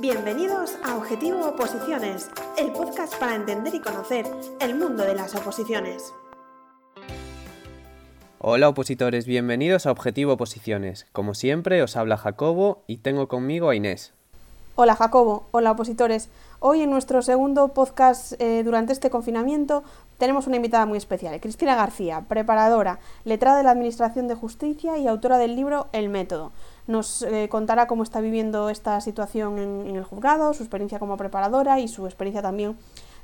Bienvenidos a Objetivo Oposiciones, el podcast para entender y conocer el mundo de las oposiciones. Hola opositores, bienvenidos a Objetivo Oposiciones. Como siempre, os habla Jacobo y tengo conmigo a Inés. Hola Jacobo, hola opositores. Hoy en nuestro segundo podcast eh, durante este confinamiento tenemos una invitada muy especial, Cristina García, preparadora, letrada de la Administración de Justicia y autora del libro El Método nos eh, contará cómo está viviendo esta situación en, el juzgado, su experiencia como preparadora y su experiencia también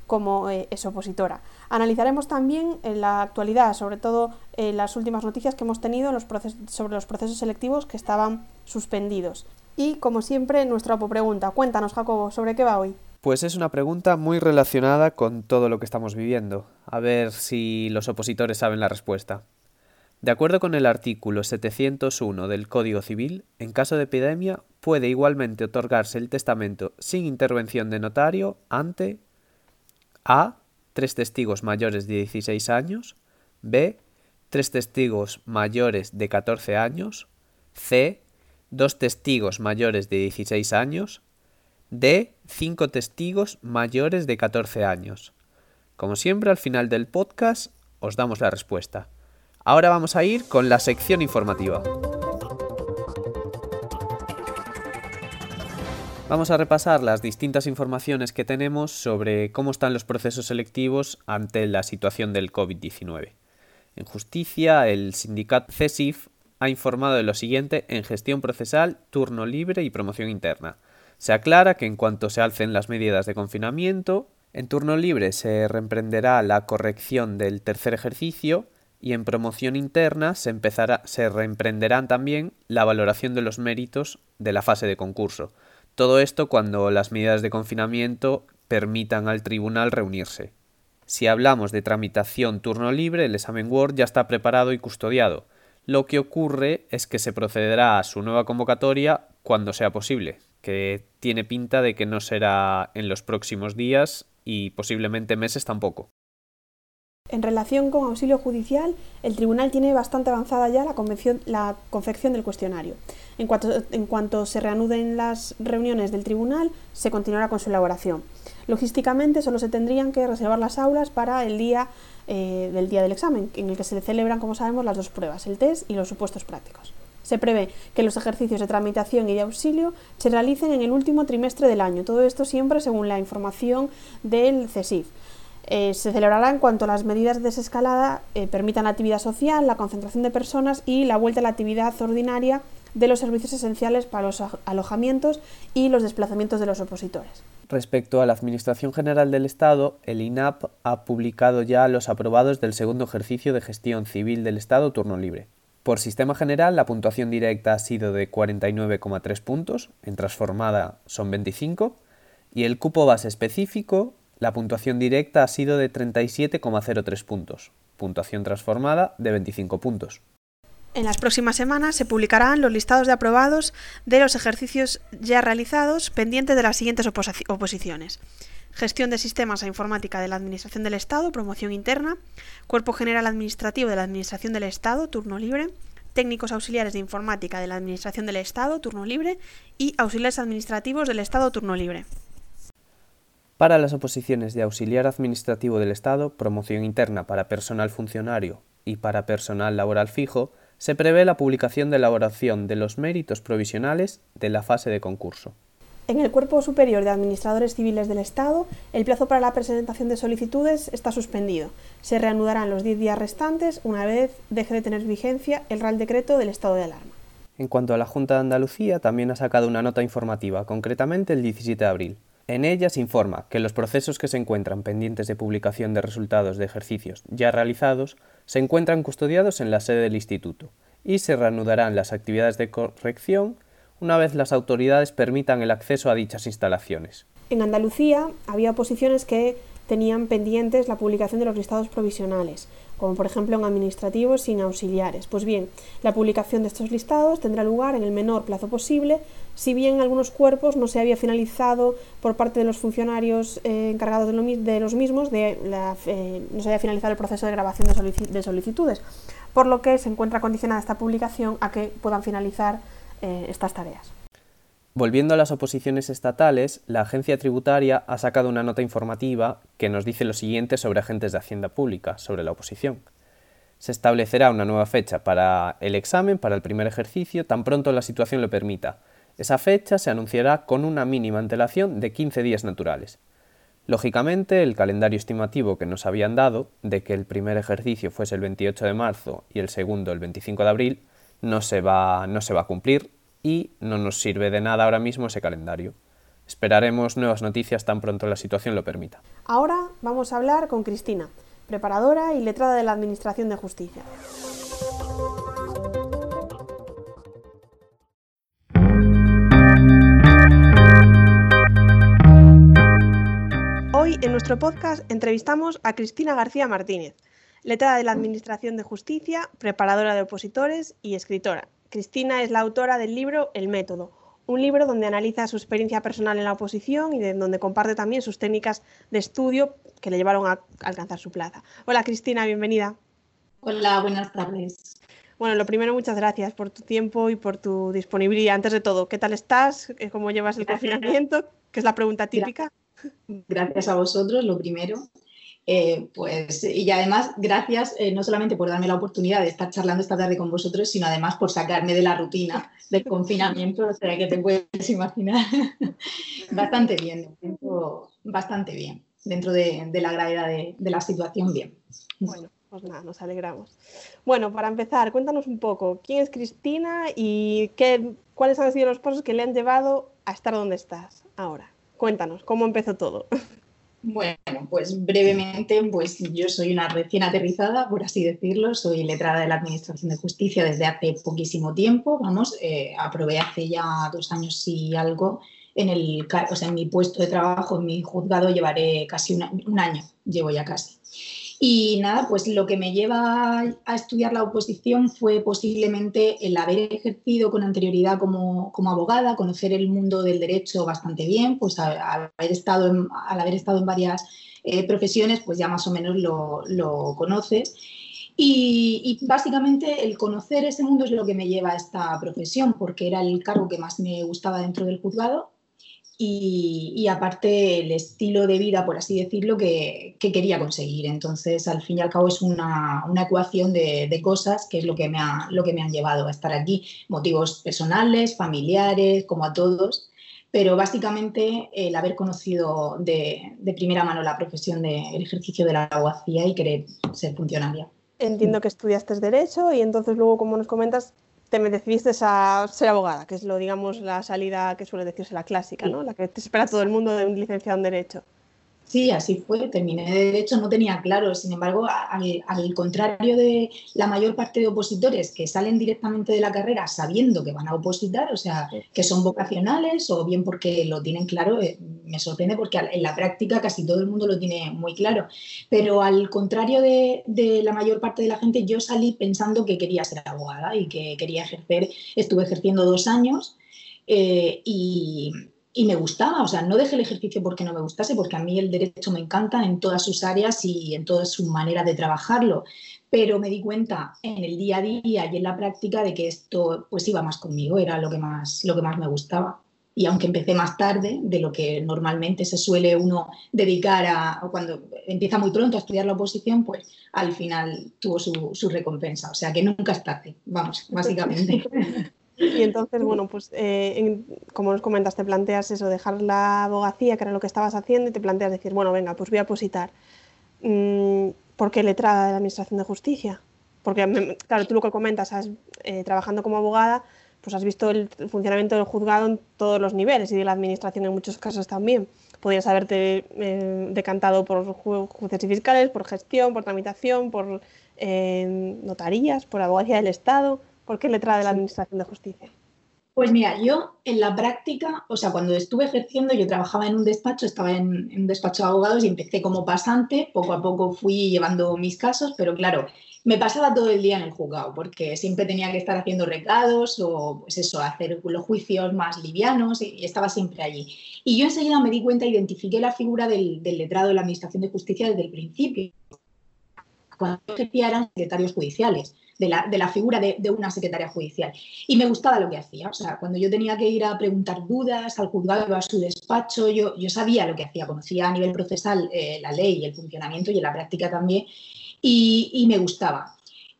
como eh, opositora. Analizaremos también en eh, la actualidad, sobre todo las últimas noticias que hemos tenido sobre los procesos selectivos que estaban suspendidos. Y, como siempre, nuestra pregunta. Cuéntanos, Jacobo, ¿sobre qué va hoy? Pues es una pregunta muy relacionada con todo lo que estamos viviendo. A ver si los opositores saben la respuesta. De acuerdo con el artículo 701 del Código Civil, en caso de epidemia puede igualmente otorgarse el testamento sin intervención de notario ante A. Tres testigos mayores de 16 años. B. Tres testigos mayores de 14 años. C. Dos testigos mayores de 16 años. D. Cinco testigos mayores de 14 años. Como siempre, al final del podcast os damos la respuesta. Ahora vamos a ir con la sección informativa. Vamos a repasar las distintas informaciones que tenemos sobre cómo están los procesos selectivos ante la situación del COVID-19. En justicia, el sindicato CESIF ha informado de lo siguiente en gestión procesal, turno libre y promoción interna. Se aclara que en cuanto se alcen las medidas de confinamiento, en turno libre se reemprenderá la corrección del tercer ejercicio y en promoción interna se, empezará, se reemprenderán también la valoración de los méritos de la fase de concurso. Todo esto cuando las medidas de confinamiento permitan al tribunal reunirse. Si hablamos de tramitación turno libre, el examen Word ya está preparado y custodiado. Lo que ocurre es que se procederá a su nueva convocatoria cuando sea posible, que tiene pinta de que no será en los próximos días y posiblemente meses tampoco. En relación con auxilio judicial, el tribunal tiene bastante avanzada ya la, confección del cuestionario. En cuanto, se reanuden las reuniones del tribunal, se continuará con su elaboración. Logísticamente, solo se tendrían que reservar las aulas para el día eh, del día del examen, en el que se celebran, como sabemos, las dos pruebas, el test y los supuestos prácticos. Se prevé que los ejercicios de tramitación y de auxilio se realicen en el último trimestre del año. Todo esto siempre según la información del CESIF. Eh, se celebrará en cuanto las medidas de desescalada eh, permitan la actividad social, la concentración de personas y la vuelta a la actividad ordinaria de los servicios esenciales para los alojamientos y los desplazamientos de los opositores. Respecto a la Administración General del Estado, el INAP ha publicado ya los aprobados del segundo ejercicio de gestión civil del Estado turno libre. Por sistema general, la puntuación directa ha sido de 49,3 puntos, en transformada son 25, y el cupo base específico la puntuación directa ha sido de 37,03 puntos, puntuación transformada de 25 puntos. En las próximas semanas se publicarán los listados de aprobados de los ejercicios ya realizados pendientes de las siguientes oposiciones. Gestión de sistemas e informática de la Administración del Estado, promoción interna, Cuerpo General Administrativo de la Administración del Estado, turno libre, técnicos auxiliares de informática de la Administración del Estado, turno libre, y auxiliares administrativos del Estado, turno libre. Para las oposiciones de auxiliar administrativo del Estado, promoción interna para personal funcionario y para personal laboral fijo, se prevé la publicación de elaboración de los méritos provisionales de la fase de concurso. En el Cuerpo Superior de Administradores Civiles del Estado, el plazo para la presentación de solicitudes está suspendido. Se reanudarán los 10 días restantes una vez deje de tener vigencia el Real Decreto del estado de alarma. En cuanto a la Junta de Andalucía, también ha sacado una nota informativa, concretamente el 17 de abril, en ella se informa que los procesos que se encuentran pendientes de publicación de resultados de ejercicios ya realizados se encuentran custodiados en la sede del Instituto y se reanudarán las actividades de corrección una vez las autoridades permitan el acceso a dichas instalaciones. En Andalucía había oposiciones que tenían pendientes la publicación de los listados provisionales, como por ejemplo en administrativos sin auxiliares. Pues bien, la publicación de estos listados tendrá lugar en el menor plazo posible, si bien en algunos cuerpos no se había finalizado por parte de los funcionarios eh, encargados de, los mismos, de eh, no se había finalizado el proceso de grabación de, solicitudes. por lo que se encuentra condicionada esta publicación a que puedan finalizar eh, estas tareas. Volviendo a las oposiciones estatales, la agencia tributaria ha sacado una nota informativa que nos dice lo siguiente sobre agentes de Hacienda Pública, sobre la oposición. Se establecerá una nueva fecha para el examen, para el primer ejercicio, tan pronto la situación lo permita. Esa fecha se anunciará con una mínima antelación de 15 días naturales. Lógicamente, el calendario estimativo que nos habían dado, de que el primer ejercicio fuese el 28 de marzo y el segundo el 25 de abril, no se va, no se va a cumplir y no nos sirve de nada ahora mismo ese calendario. Esperaremos nuevas noticias tan pronto la situación lo permita. Ahora vamos a hablar con Cristina, preparadora y letrada de la Administración de Justicia. Hoy en nuestro podcast entrevistamos a Cristina García Martínez, letrada de la Administración de Justicia, preparadora de opositores y escritora. Cristina es la autora del libro El Método, un libro donde analiza su experiencia personal en la oposición y de donde comparte también sus técnicas de estudio que le llevaron a alcanzar su plaza. Hola Cristina, bienvenida. Hola, buenas tardes. Bueno, lo primero, muchas gracias por tu tiempo y por tu disponibilidad. Antes de todo, ¿qué tal estás? ¿Cómo llevas el confinamiento? Que es la pregunta típica. Gracias a vosotros, lo primero. Eh, pues, y además, gracias eh, no solamente por darme la oportunidad de estar charlando esta tarde con vosotros, sino además por sacarme de la rutina del confinamiento, o sea que te puedes imaginar. bastante bien, bastante bien, dentro de, la gravedad de, la situación, bien. Bueno, pues nada, nos alegramos. Bueno, para empezar, cuéntanos un poco, ¿quién es Cristina y qué, cuáles han sido los pasos que le han llevado a estar donde estás ahora? Cuéntanos, ¿cómo empezó todo? Bueno, pues brevemente, pues yo soy una recién aterrizada, por así decirlo, soy letrada de la Administración de Justicia desde hace poquísimo tiempo, vamos, eh, aprobé hace ya dos años y algo en el, o sea, en mi puesto de trabajo, en mi juzgado llevaré casi un año, llevo ya casi. Y nada, pues lo que me lleva a estudiar la oposición fue posiblemente el haber ejercido con anterioridad como, como abogada, conocer el mundo del derecho bastante bien, pues al haber estado en, al haber estado en varias eh, profesiones, pues ya más o menos lo, lo conoces. Y, básicamente el conocer ese mundo es lo que me lleva a esta profesión, porque era el cargo que más me gustaba dentro del juzgado y, aparte el estilo de vida, por así decirlo, que, quería conseguir. Entonces, al fin y al cabo, es una, ecuación de, cosas que es lo que, me ha, lo que me han llevado a estar aquí. Motivos personales, familiares, como a todos, pero básicamente el haber conocido de, primera mano la profesión del ejercicio de la abogacía y querer ser funcionaria. Entiendo que estudiaste Derecho y entonces luego, como nos comentas, te decidiste a ser abogada, que es lo, digamos, la salida que suele decirse la clásica, ¿no? La que te espera todo el mundo de un licenciado en Derecho. Sí, así fue. Terminé de Derecho, no tenía claro. Sin embargo, al, contrario de la mayor parte de opositores que salen directamente de la carrera sabiendo que van a opositar, o sea, que son vocacionales o bien porque lo tienen claro, eh, me sorprende porque en la práctica casi todo el mundo lo tiene muy claro. Pero al contrario de, la mayor parte de la gente, yo salí pensando que quería ser abogada y que quería ejercer. Estuve ejerciendo dos años eh, y y me gustaba, o sea, no dejé el ejercicio porque no me gustase, porque a mí el derecho me encanta en todas sus áreas y en toda su manera de trabajarlo, pero me di cuenta en el día a día y en la práctica de que esto pues iba más conmigo, era lo que más, lo que más me gustaba. Y aunque empecé más tarde de lo que normalmente se suele uno dedicar a, cuando empieza muy pronto a estudiar la oposición, pues al final tuvo su, su recompensa. O sea que nunca es tarde, vamos, básicamente. Y entonces, bueno, pues eh, como nos comentas, te planteas eso, dejar la abogacía, que era lo que estabas haciendo, y te planteas decir, bueno, venga, pues voy a positar. Mm, ¿Por qué letrada de la Administración de Justicia? Porque, claro, tú lo que comentas, has, eh, trabajando como abogada, pues has visto el funcionamiento del juzgado en todos los niveles y de la Administración en muchos casos también. Podrías haberte eh, decantado por jueces y fiscales, por gestión, por tramitación, por notarías, por abogacía del Estado. ¿Por qué letra de la Administración de Justicia? Pues mira, yo en la práctica, o sea, cuando estuve ejerciendo, yo trabajaba en un despacho, estaba en, un despacho de abogados y empecé como pasante, poco a poco fui llevando mis casos, pero claro, me pasaba todo el día en el juzgado, porque siempre tenía que estar haciendo recados o, pues eso, hacer los juicios más livianos y, estaba siempre allí. Y yo enseguida me di cuenta, identifiqué la figura del, del letrado de la Administración de Justicia desde el principio. Cuando ejercía eran secretarios judiciales de la, figura de, una secretaria judicial. Y me gustaba lo que hacía. O sea, cuando yo tenía que ir a preguntar dudas al juzgado, a su despacho, yo, yo sabía lo que hacía, conocía a nivel procesal eh, la ley y el funcionamiento y en la práctica también, y, me gustaba.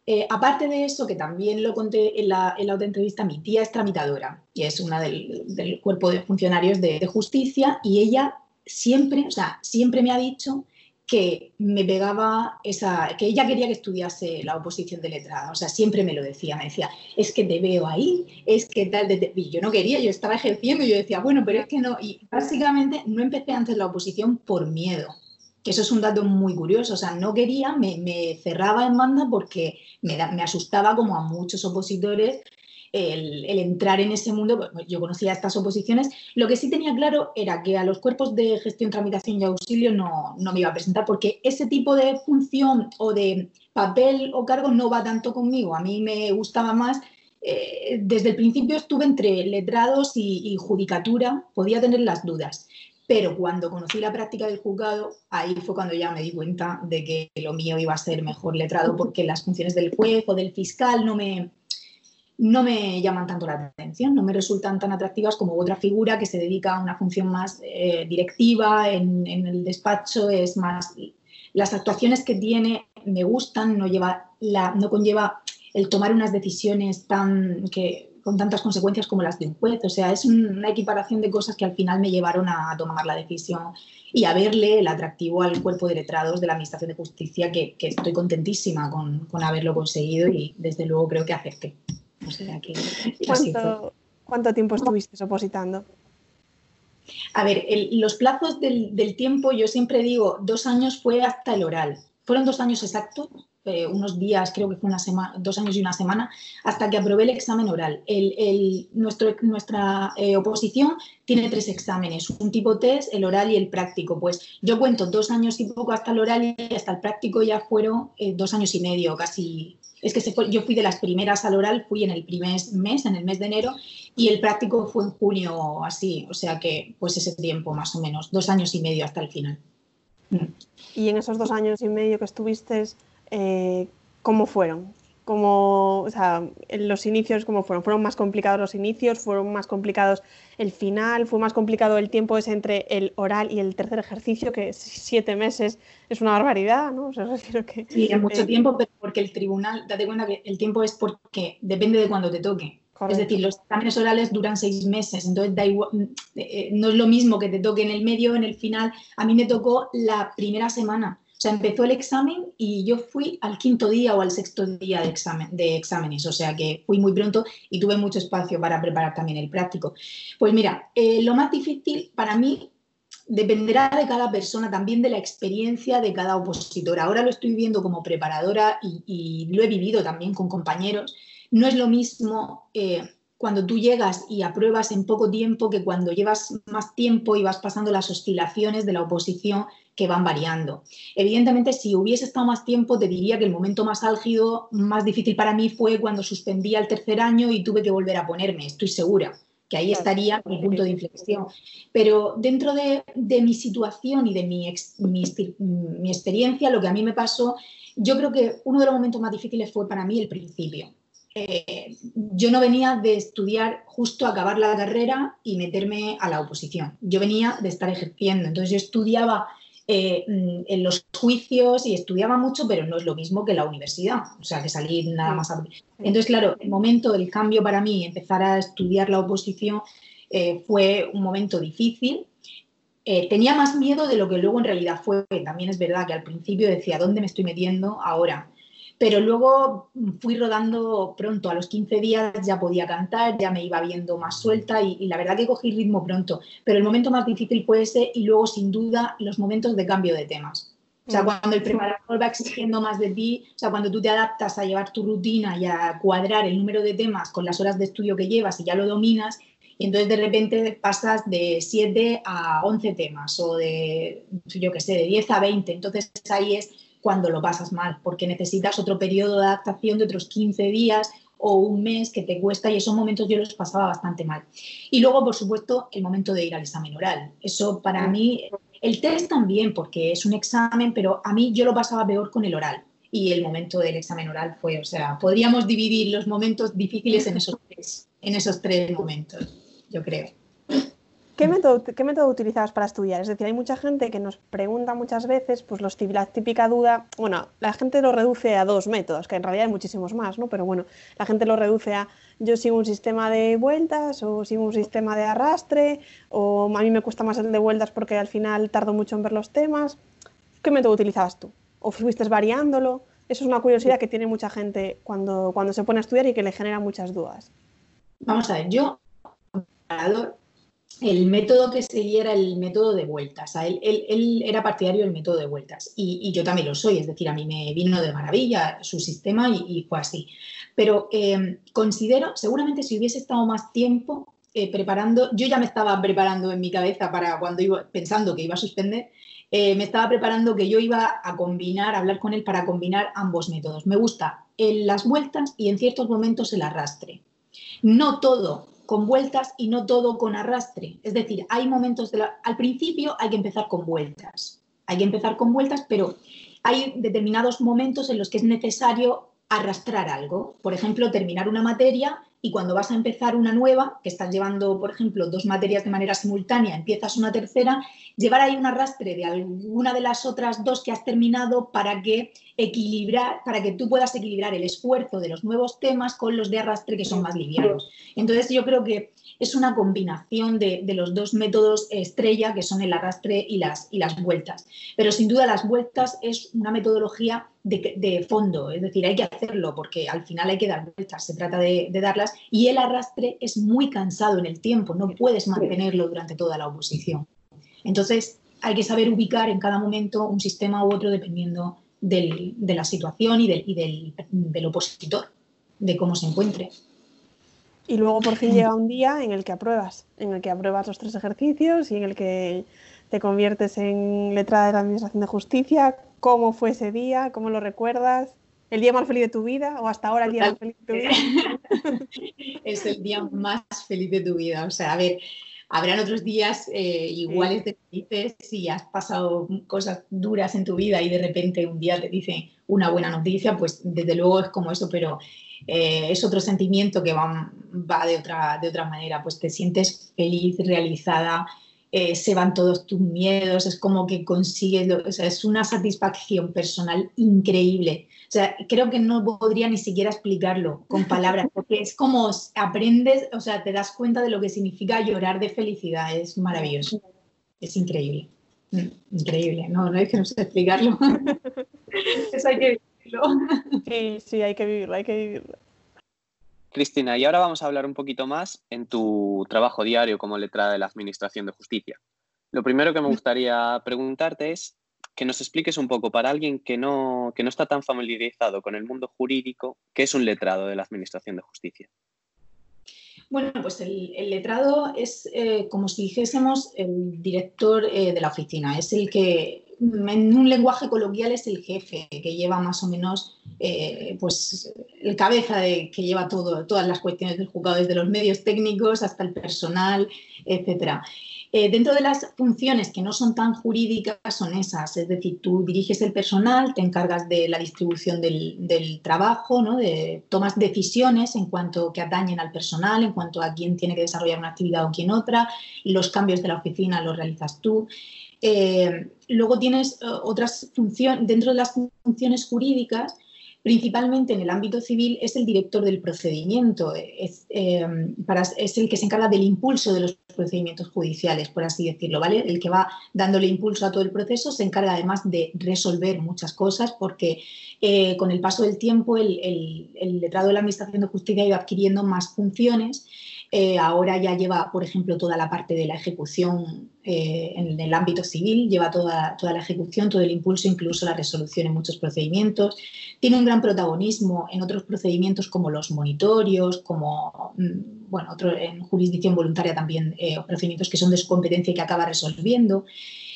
Eh, aparte de eso, que también lo conté en la, otra entrevista, mi tía es tramitadora y es una del, cuerpo de funcionarios de, de justicia y ella siempre, o sea, siempre me ha dicho que me pegaba esa, que ella quería que estudiase la oposición de letrada, o sea, siempre me lo decía, me decía, es que te veo ahí, es que tal, de, y yo no quería, yo estaba ejerciendo y yo decía, bueno, pero es que no, y básicamente no empecé antes la oposición por miedo, que eso es un dato muy curioso, o sea, no quería, me, cerraba en banda porque me, me asustaba como a muchos opositores el, entrar en ese mundo, pues, yo conocía estas oposiciones, lo que sí tenía claro era que a los cuerpos de gestión, tramitación y auxilio no, me iba a presentar porque ese tipo de función o de papel o cargo no va tanto conmigo, a mí me gustaba más eh, desde el principio estuve entre letrados y, judicatura, podía tener las dudas, pero cuando conocí la práctica del juzgado, ahí fue cuando ya me di cuenta de que lo mío iba a ser mejor letrado porque las funciones del juez o del fiscal no me, no me llaman tanto la atención, no me resultan tan atractivas como otra figura que se dedica a una función más eh, directiva en, el despacho, es más las actuaciones que tiene me gustan, no lleva no conlleva el tomar unas decisiones tan que con tantas consecuencias como las de un juez, o sea, es una equiparación de cosas que al final me llevaron a tomar la decisión y a verle el atractivo al cuerpo de letrados de la Administración de Justicia, que, estoy contentísima con, haberlo conseguido y desde luego creo que ¿Cuánto, tiempo estuviste opositando? A ver, los plazos del, tiempo, yo siempre digo, dos años fue hasta el oral. Fueron dos años exactos, eh, unos días, creo que fue una semana, dos años y una semana, hasta que aprobé el examen oral. nuestro, nuestra eh, oposición tiene tres exámenes, un tipo test, el oral y el práctico. Pues yo cuento dos años y poco hasta el oral y hasta el práctico ya fueron eh, dos años y medio, casi, es que yo fui de las primeras al oral, fui en el primer mes, en el mes de enero, y el práctico fue en junio así, o sea que pues ese tiempo más o menos, dos años y medio hasta el final. Y en esos dos años y medio que estuviste, eh, ¿cómo fueron? Como, o sea, los inicios, ¿cómo fueron? ¿Fueron más complicados los inicios? ¿Fueron más complicados el final? ¿Fue más complicado el tiempo ese entre el oral y el tercer ejercicio, que siete meses es una barbaridad, ¿no? O sea, que, sí, es mucho eh, tiempo, pero porque el tribunal, date cuenta que el tiempo es porque depende de cuándo te toque. Es decir, los exámenes orales duran seis meses, entonces da igual, eh, no es lo mismo que te toque en el medio, en el final. A mí me tocó la primera semana sea, empezó el examen y yo fui al quinto día o al sexto día de, exámenes, o sea que fui muy pronto y tuve mucho espacio para preparar también el práctico. Pues mira, eh, lo más difícil para mí dependerá de cada persona, también de la experiencia de cada opositor. Ahora lo estoy viviendo como preparadora y, lo he vivido también con compañeros. No es lo mismo eh, cuando tú llegas y apruebas en poco tiempo que cuando llevas más tiempo y vas pasando las oscilaciones de la oposición que van variando. Evidentemente, si hubiese estado más tiempo, te diría que el momento más álgido, más difícil para mí fue cuando suspendí el tercer año y tuve que volver a ponerme, estoy segura que ahí estaría mi punto de inflexión. Pero dentro de, mi situación y de mi, mi, experiencia, lo que a mí me pasó, yo creo que uno de los momentos más difíciles fue para mí el principio. Eh, yo no venía de estudiar justo acabar la carrera y meterme a la oposición. Yo venía de estar ejerciendo. Entonces yo estudiaba eh, mm, en los juicios y estudiaba mucho, pero no es lo mismo que la universidad, o sea, que salir nada más. Entonces, claro, el momento del cambio para mí, empezar a estudiar la oposición, eh, fue un momento difícil. Eh, tenía más miedo de lo que luego en realidad fue. También es verdad que al principio decía, ¿dónde me estoy metiendo ahora? Pero luego fui rodando pronto, a los 15 días ya podía cantar, ya me iba viendo más suelta y, la verdad que cogí ritmo pronto. Pero el momento más difícil fue ese y luego sin duda los momentos de cambio de temas. O sea, cuando el preparador va exigiendo más de ti, o sea, cuando tú te adaptas a llevar tu rutina y a cuadrar el número de temas con las horas de estudio que llevas y ya lo dominas, y entonces de repente pasas de 7 a 11 temas o de, yo qué sé, de 10 a 20. Entonces ahí es cuando lo pasas mal, porque necesitas otro periodo de adaptación de otros 15 días o un mes que te cuesta y esos momentos yo los pasaba bastante mal. Y luego, por supuesto, el momento de ir al examen oral. Eso para mí, el test también, porque es un examen, pero a mí yo lo pasaba peor con el oral. y el momento del examen oral fue, o sea, podríamos dividir los momentos difíciles en esos tres, en esos tres momentos, yo creo. ¿Qué método, ¿Qué método utilizabas para estudiar? Es decir, hay mucha gente que nos pregunta muchas veces, pues los, la típica duda, bueno, la gente lo reduce a dos métodos, que en realidad hay muchísimos más, ¿no? Pero bueno, la gente lo reduce a yo sigo un sistema de vueltas o sigo un sistema de arrastre o a mí me cuesta más el de vueltas porque al final tardo mucho en ver los temas. ¿Qué método utilizabas tú? ¿O fuiste variándolo? Eso es una curiosidad que tiene mucha gente cuando, cuando se pone a estudiar y que le genera muchas dudas. Vamos a ver, yo el método que seguía era el método de vueltas. él, él, era partidario del método de vueltas y, yo también lo soy, es decir, a mí me vino de maravilla su sistema y, fue así. Pero eh, considero, seguramente si hubiese estado más tiempo eh, preparando, yo ya me estaba preparando en mi cabeza para cuando iba pensando que iba a suspender, eh, me estaba preparando que yo iba a combinar, a hablar con él para combinar ambos métodos. Me gusta las vueltas y en ciertos momentos el arrastre. No todo con vueltas y no todo con arrastre. Es decir, hay momentos, de al principio hay que empezar con vueltas. Hay que empezar con vueltas, pero hay determinados momentos en los que es necesario arrastrar algo. Por ejemplo, terminar una materia y cuando vas a empezar una nueva, que estás llevando, por ejemplo, dos materias de manera simultánea, empiezas una tercera, llevar ahí un arrastre de alguna de las otras dos que has terminado para que equilibrar, para que tú puedas equilibrar el esfuerzo de los nuevos temas con los de arrastre que son más livianos. Entonces yo creo que es una combinación de, los dos métodos estrella, que son el arrastre y las, y las vueltas. Pero sin duda las vueltas es una metodología de, fondo, es decir, hay que hacerlo porque al final hay que dar vueltas, se trata de, de darlas, y el arrastre es muy cansado en el tiempo, no puedes mantenerlo durante toda la oposición. Entonces, hay que saber ubicar en cada momento un sistema u otro dependiendo de la situación y, del, del, opositor, de cómo se encuentre. Y luego por fin llega un día en el que apruebas, en el que apruebas los tres ejercicios y en el que te conviertes en letrada de la Administración de Justicia. ¿Cómo fue ese día? ¿Cómo lo recuerdas? ¿El día más feliz de tu vida o hasta ahora el día más feliz de tu vida? es el día más feliz de tu vida. O sea, a ver, habrán otros días eh, iguales de felices si has pasado cosas duras en tu vida y de repente un día te dicen una buena noticia, pues desde luego es como eso, pero eh, es otro sentimiento que va, va, de, otra, de otra manera, pues te sientes feliz, realizada, eh, se van todos tus miedos, es como que consigues, o sea, es una satisfacción personal increíble. O sea, creo que no podría ni siquiera explicarlo con palabras, porque es como aprendes, o sea, te das cuenta de lo que significa llorar de felicidad, es maravilloso, es increíble, mm, increíble, no, no es que no sé explicarlo, eso hay que vivirlo. Sí, sí, hay que vivirlo, hay que vivirlo. Cristina, y ahora vamos a hablar un poquito más en tu trabajo diario como letrada de la Administración de Justicia. Lo primero que me gustaría preguntarte es que nos expliques un poco para alguien que no, que no está tan familiarizado con el mundo jurídico, ¿qué es un letrado de la Administración de Justicia? Bueno, pues el, letrado es eh, como si dijésemos el director eh, de la oficina, es el que en un lenguaje coloquial es el jefe que lleva más o menos eh, pues el cabeza de que lleva todas las cuestiones del juzgado, desde los medios técnicos hasta el personal, etcétera. Eh, dentro de las funciones que no son tan jurídicas son esas, es decir, tú diriges el personal, te encargas de la distribución del, trabajo, ¿no? de, tomas decisiones en cuanto que atañen al personal, en cuanto a quién tiene que desarrollar una actividad o quién otra, los cambios de la oficina los realizas tú. Eh, luego tienes eh, otras funciones, dentro de las funciones jurídicas, principalmente en el ámbito civil, es el director del procedimiento, es, em, es, el que se encarga del impulso de los procedimientos judiciales, por así decirlo, ¿vale? El que va dándole impulso a todo el proceso, se encarga además de resolver muchas cosas, porque eh, con el paso del tiempo el, el letrado de la Administración de Justicia iba adquiriendo más funciones eh, ahora ya lleva, por ejemplo, toda la parte de la ejecución eh, en el ámbito civil, lleva toda, toda la ejecución, todo el impulso, incluso la resolución en muchos procedimientos. Tiene un gran protagonismo en otros procedimientos como los monitorios, como, mm, bueno, otro, en jurisdicción voluntaria también, eh, procedimientos que son de su competencia y que acaba resolviendo.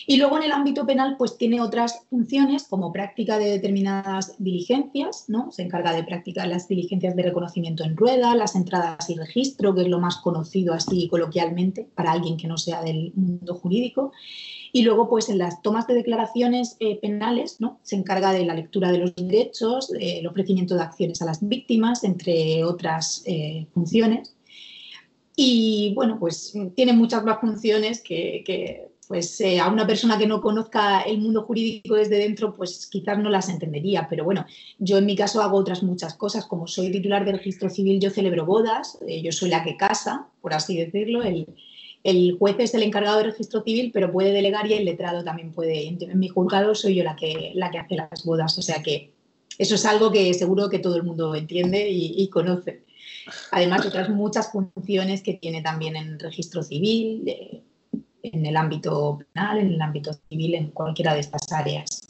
Y luego en el ámbito penal, pues tiene otras funciones como práctica de determinadas diligencias, ¿no? Se encarga de practicar las diligencias de reconocimiento en rueda, las entradas y registro, que es lo más conocido así coloquialmente para alguien que no sea del mundo jurídico. Y luego, pues en las tomas de declaraciones eh, penales, ¿no? Se encarga de la lectura de los derechos, el ofrecimiento de acciones a las víctimas, entre otras eh, funciones. Y bueno, pues tiene muchas más funciones que, pues eh, a una persona que no conozca el mundo jurídico desde dentro, pues quizás no las entendería. Pero bueno, yo en mi caso hago otras muchas cosas. Como soy titular del registro civil, yo celebro bodas, eh, yo soy la que casa, por así decirlo. El, el, juez es el encargado del registro civil, pero puede delegar y el letrado también puede. En mi juzgado soy yo la que, la que hace las bodas. O sea que eso es algo que seguro que todo el mundo entiende y, y conoce. Además, otras muchas funciones que tiene también en registro civil, en el ámbito penal, en el ámbito civil, en cualquiera de estas áreas.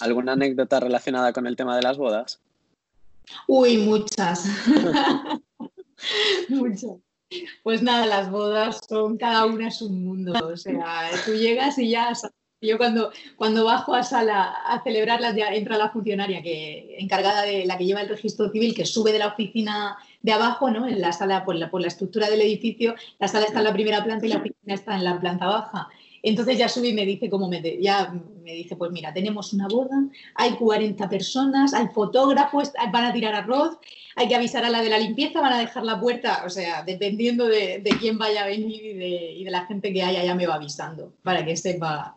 ¿Alguna anécdota relacionada con el tema de las bodas? Uy, muchas. muchas. Pues nada, las bodas son, cada una es un mundo. O sea, tú llegas y ya yo cuando, cuando bajo a sala a celebrarlas ya entra la funcionaria que encargada de la que lleva el registro civil que sube de la oficina de abajo, ¿no? En la sala por la, por la estructura del edificio, la sala está en la primera planta y la oficina está en la planta baja. Entonces ya sube y me dice cómo me, ya me dice, pues mira, tenemos una boda, hay 40 personas, hay fotógrafos, van a tirar arroz, hay que avisar a la de la limpieza, van a dejar la puerta, o sea, dependiendo de, de quién vaya a venir y de, y de la gente que haya, ya me va avisando para que sepa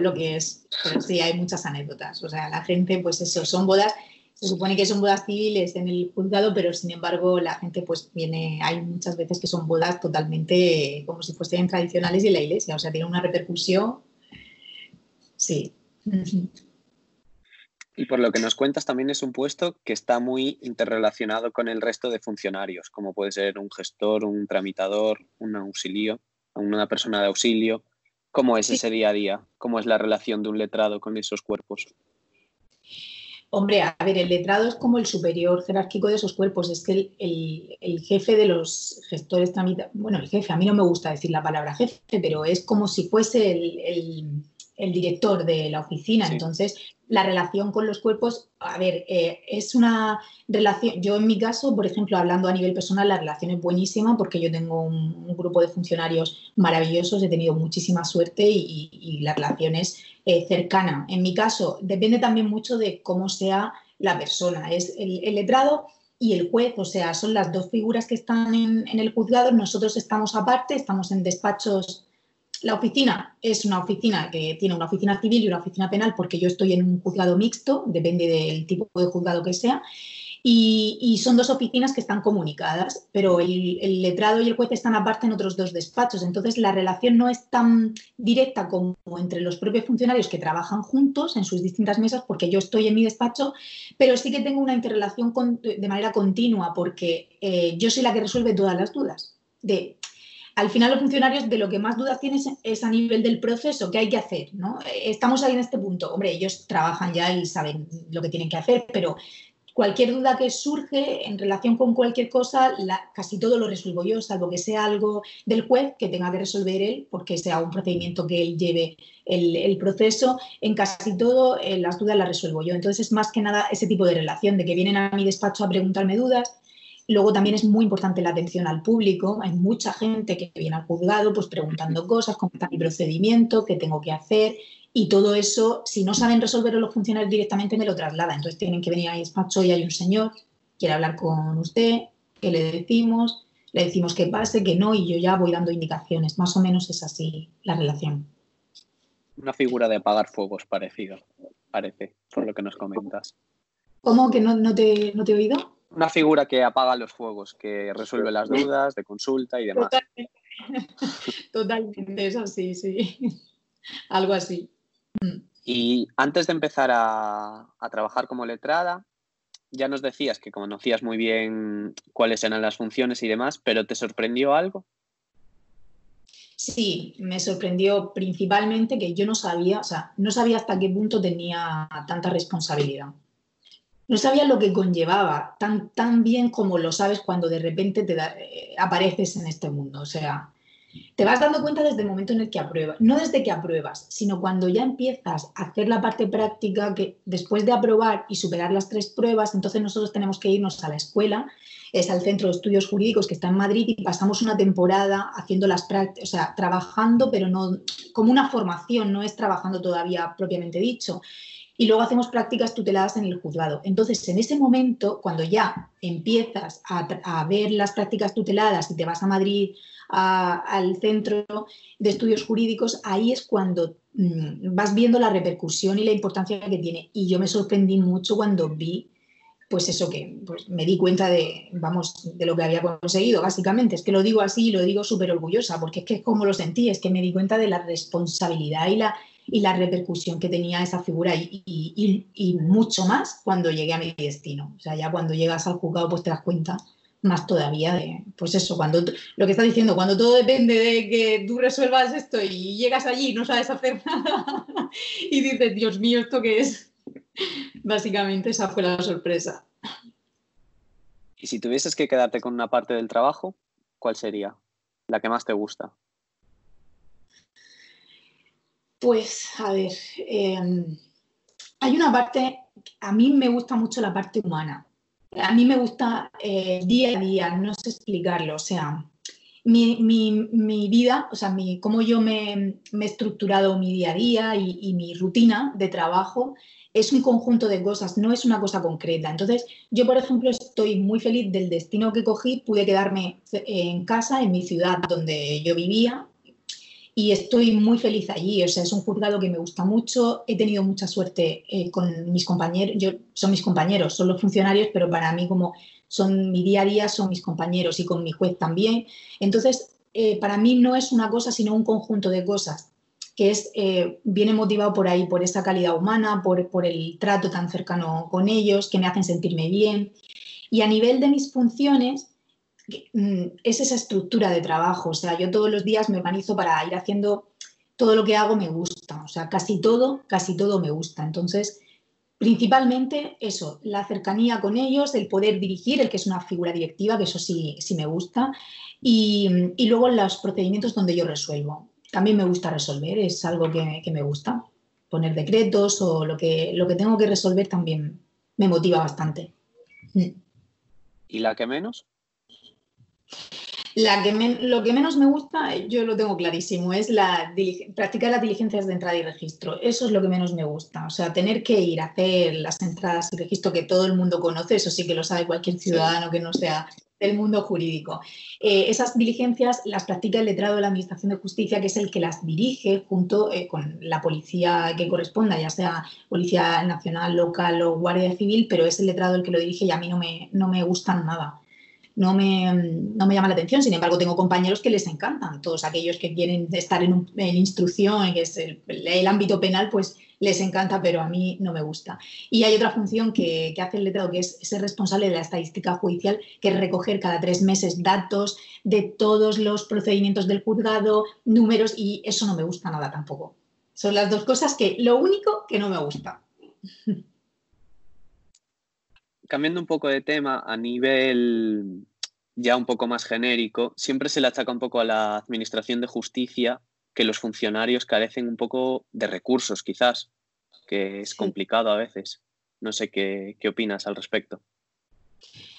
lo que es. Pero sí, hay muchas anécdotas. O sea, la gente, pues eso, son bodas, se supone que son bodas civiles en el juzgado, pero sin embargo la gente pues viene, hay muchas veces que son bodas totalmente como si fuesen tradicionales de la iglesia, o sea, tiene una repercusión. Sí. Y por lo que nos cuentas, también es un puesto que está muy interrelacionado con el resto de funcionarios, como puede ser un gestor, un tramitador, un auxilio, una persona de auxilio. ¿Cómo es ese día a día? ¿Cómo es la relación de un letrado con esos cuerpos? Hombre, a ver, el letrado es como el superior jerárquico de esos cuerpos. Es que el, jefe de los gestores bueno, el jefe, a mí no me gusta decir la palabra jefe, pero es como si fuese el, el director de la oficina. Entonces, la relación con los cuerpos, a ver, eh, es una relación, yo en mi caso, por ejemplo, hablando a nivel personal, la relación es buenísima porque yo tengo un, grupo de funcionarios maravillosos, he tenido muchísima suerte y, la relación es eh, cercana. En mi caso, depende también mucho de cómo sea la persona. Es el, letrado y el juez, o sea, son las dos figuras que están en, en el juzgado, nosotros estamos aparte, estamos en despachos la oficina es una oficina que tiene una oficina civil y una oficina penal porque yo estoy en un juzgado mixto, depende del tipo de juzgado que sea. Y, son dos oficinas que están comunicadas, pero el, letrado y el juez están aparte en otros dos despachos. Entonces, la relación no es tan directa como entre los propios funcionarios que trabajan juntos en sus distintas mesas, porque yo estoy en mi despacho, pero sí que tengo una interrelación de manera continua, porque eh, yo soy la que resuelve todas las dudas. De al final los funcionarios de lo que más dudas tienen es a nivel del proceso, qué hay que hacer, ¿no? Estamos ahí en este punto. Hombre, ellos trabajan ya y saben lo que tienen que hacer, pero cualquier duda que surge en relación con cualquier cosa, casi todo lo resuelvo yo, salvo que sea algo del juez que tenga que resolver él, porque sea un procedimiento que él lleve el, proceso. En casi todo eh, las dudas las resuelvo yo. Entonces es más que nada ese tipo de relación, de que vienen a mi despacho a preguntarme dudas Luego también es muy importante la atención al público. Hay mucha gente que viene al juzgado pues preguntando cosas, cómo está mi procedimiento, qué tengo que hacer. Y todo eso, si no saben resolverlo los funcionarios directamente, me lo traslada. Entonces tienen que venir a despacho y hay un señor, quiere hablar con usted, ¿qué le decimos? Le decimos que pase, que no, y yo ya voy dando indicaciones. Más o menos es así la relación. Una figura de apagar fuegos parecido, parece, por lo que nos comentas. ¿Cómo que no, no, te, no te he oído? Una figura que apaga los fuegos, que resuelve las dudas de consulta y demás. Totalmente, eso sí, sí. Algo así. Y antes de empezar a, trabajar como letrada, ya nos decías que conocías muy bien cuáles eran las funciones y demás, pero ¿te sorprendió algo? Sí, me sorprendió principalmente que yo no sabía, o sea, no sabía hasta qué punto tenía tanta responsabilidad no sabía lo que conllevaba tan, tan bien como lo sabes cuando de repente te eh, apareces en este mundo. O sea, te vas dando cuenta desde el momento en el que apruebas, no desde que apruebas, sino cuando ya empiezas a hacer la parte práctica, que después de aprobar y superar las tres pruebas, entonces nosotros tenemos que irnos a la escuela, es al Centro de Estudios Jurídicos que está en Madrid y pasamos una temporada haciendo las prácticas, o sea, trabajando, pero no como una formación, no es trabajando todavía propiamente dicho y luego hacemos prácticas tuteladas en el juzgado. Entonces, en ese momento, cuando ya empiezas a, ver las prácticas tuteladas y te vas a Madrid al centro de estudios jurídicos, ahí es cuando mm, vas viendo la repercusión y la importancia que tiene. Y yo me sorprendí mucho cuando vi, pues eso que pues me di cuenta de, vamos, de lo que había conseguido, básicamente. Es que lo digo así y lo digo súper orgullosa, porque es que es como lo sentí, es que me di cuenta de la responsabilidad y la y la repercusión que tenía esa figura y, mucho más cuando llegué a mi destino. O sea, ya cuando llegas al juzgado pues te das cuenta más todavía de, pues eso, cuando lo que está diciendo, cuando todo depende de que tú resuelvas esto y llegas allí y no sabes hacer nada y dices, Dios mío, ¿esto qué es? Básicamente esa fue la sorpresa. Y si tuvieses que quedarte con una parte del trabajo, ¿cuál sería? La que más te gusta. Pues, a ver, em, hay una parte, a mí me gusta mucho la parte humana. A mí me gusta eh, día a día, no sé explicarlo, o sea, mi, vida, o sea, mi, cómo yo me, he estructurado mi día a día y, mi rutina de trabajo es un conjunto de cosas, no es una cosa concreta. Entonces, yo, por ejemplo, estoy muy feliz del destino que cogí, pude quedarme en casa, en mi ciudad donde yo vivía, y estoy muy feliz allí. O sea, es un juzgado que me gusta mucho. He tenido mucha suerte eh, con mis compañeros. Yo, son mis compañeros, son los funcionarios, pero para mí como son mi día a día, son mis compañeros y con mi juez también. Entonces, eh, para mí no es una cosa, sino un conjunto de cosas que es, eh, viene motivado por ahí, por esa calidad humana, por, por el trato tan cercano con ellos, que me hacen sentirme bien. Y a nivel de mis funciones, es esa estructura de trabajo. O sea, yo todos los días me organizo para ir haciendo todo lo que hago me gusta. O sea, casi todo, casi todo me gusta. Entonces, principalmente eso, la cercanía con ellos, el poder dirigir, el que es una figura directiva, que eso sí, sí me gusta. Y, luego los procedimientos donde yo resuelvo. También me gusta resolver, es algo que, que me gusta. Poner decretos o lo que, lo que tengo que resolver también me motiva bastante. ¿Y la que menos? La que lo que menos me gusta, yo lo tengo clarísimo, es la practicar las diligencias de entrada y registro. Eso es lo que menos me gusta. O sea, tener que ir a hacer las entradas y registro que todo el mundo conoce, eso sí que lo sabe cualquier ciudadano que no sea del mundo jurídico. Eh, esas diligencias las practica el letrado de la Administración de Justicia, que es el que las dirige junto eh, con la policía que corresponda, ya sea Policía Nacional, Local o Guardia Civil, pero es el letrado el que lo dirige y a mí no me, no me gustan nada no me, no me llama la atención. Sin embargo, tengo compañeros que les encantan. Todos aquellos que quieren estar en, instrucción, que es el, ámbito penal, pues les encanta, pero a mí no me gusta. Y hay otra función que, que, hace el letrado, que es ser responsable de la estadística judicial, que es recoger cada tres meses datos de todos los procedimientos del juzgado, números, y eso no me gusta nada tampoco. Son las dos cosas que, lo único que no me gusta. cambiando un poco de tema, a nivel ya un poco más genérico, siempre se le achaca un poco a la Administración de Justicia que los funcionarios carecen un poco de recursos, quizás, que es complicado a veces. No sé qué, qué opinas al respecto.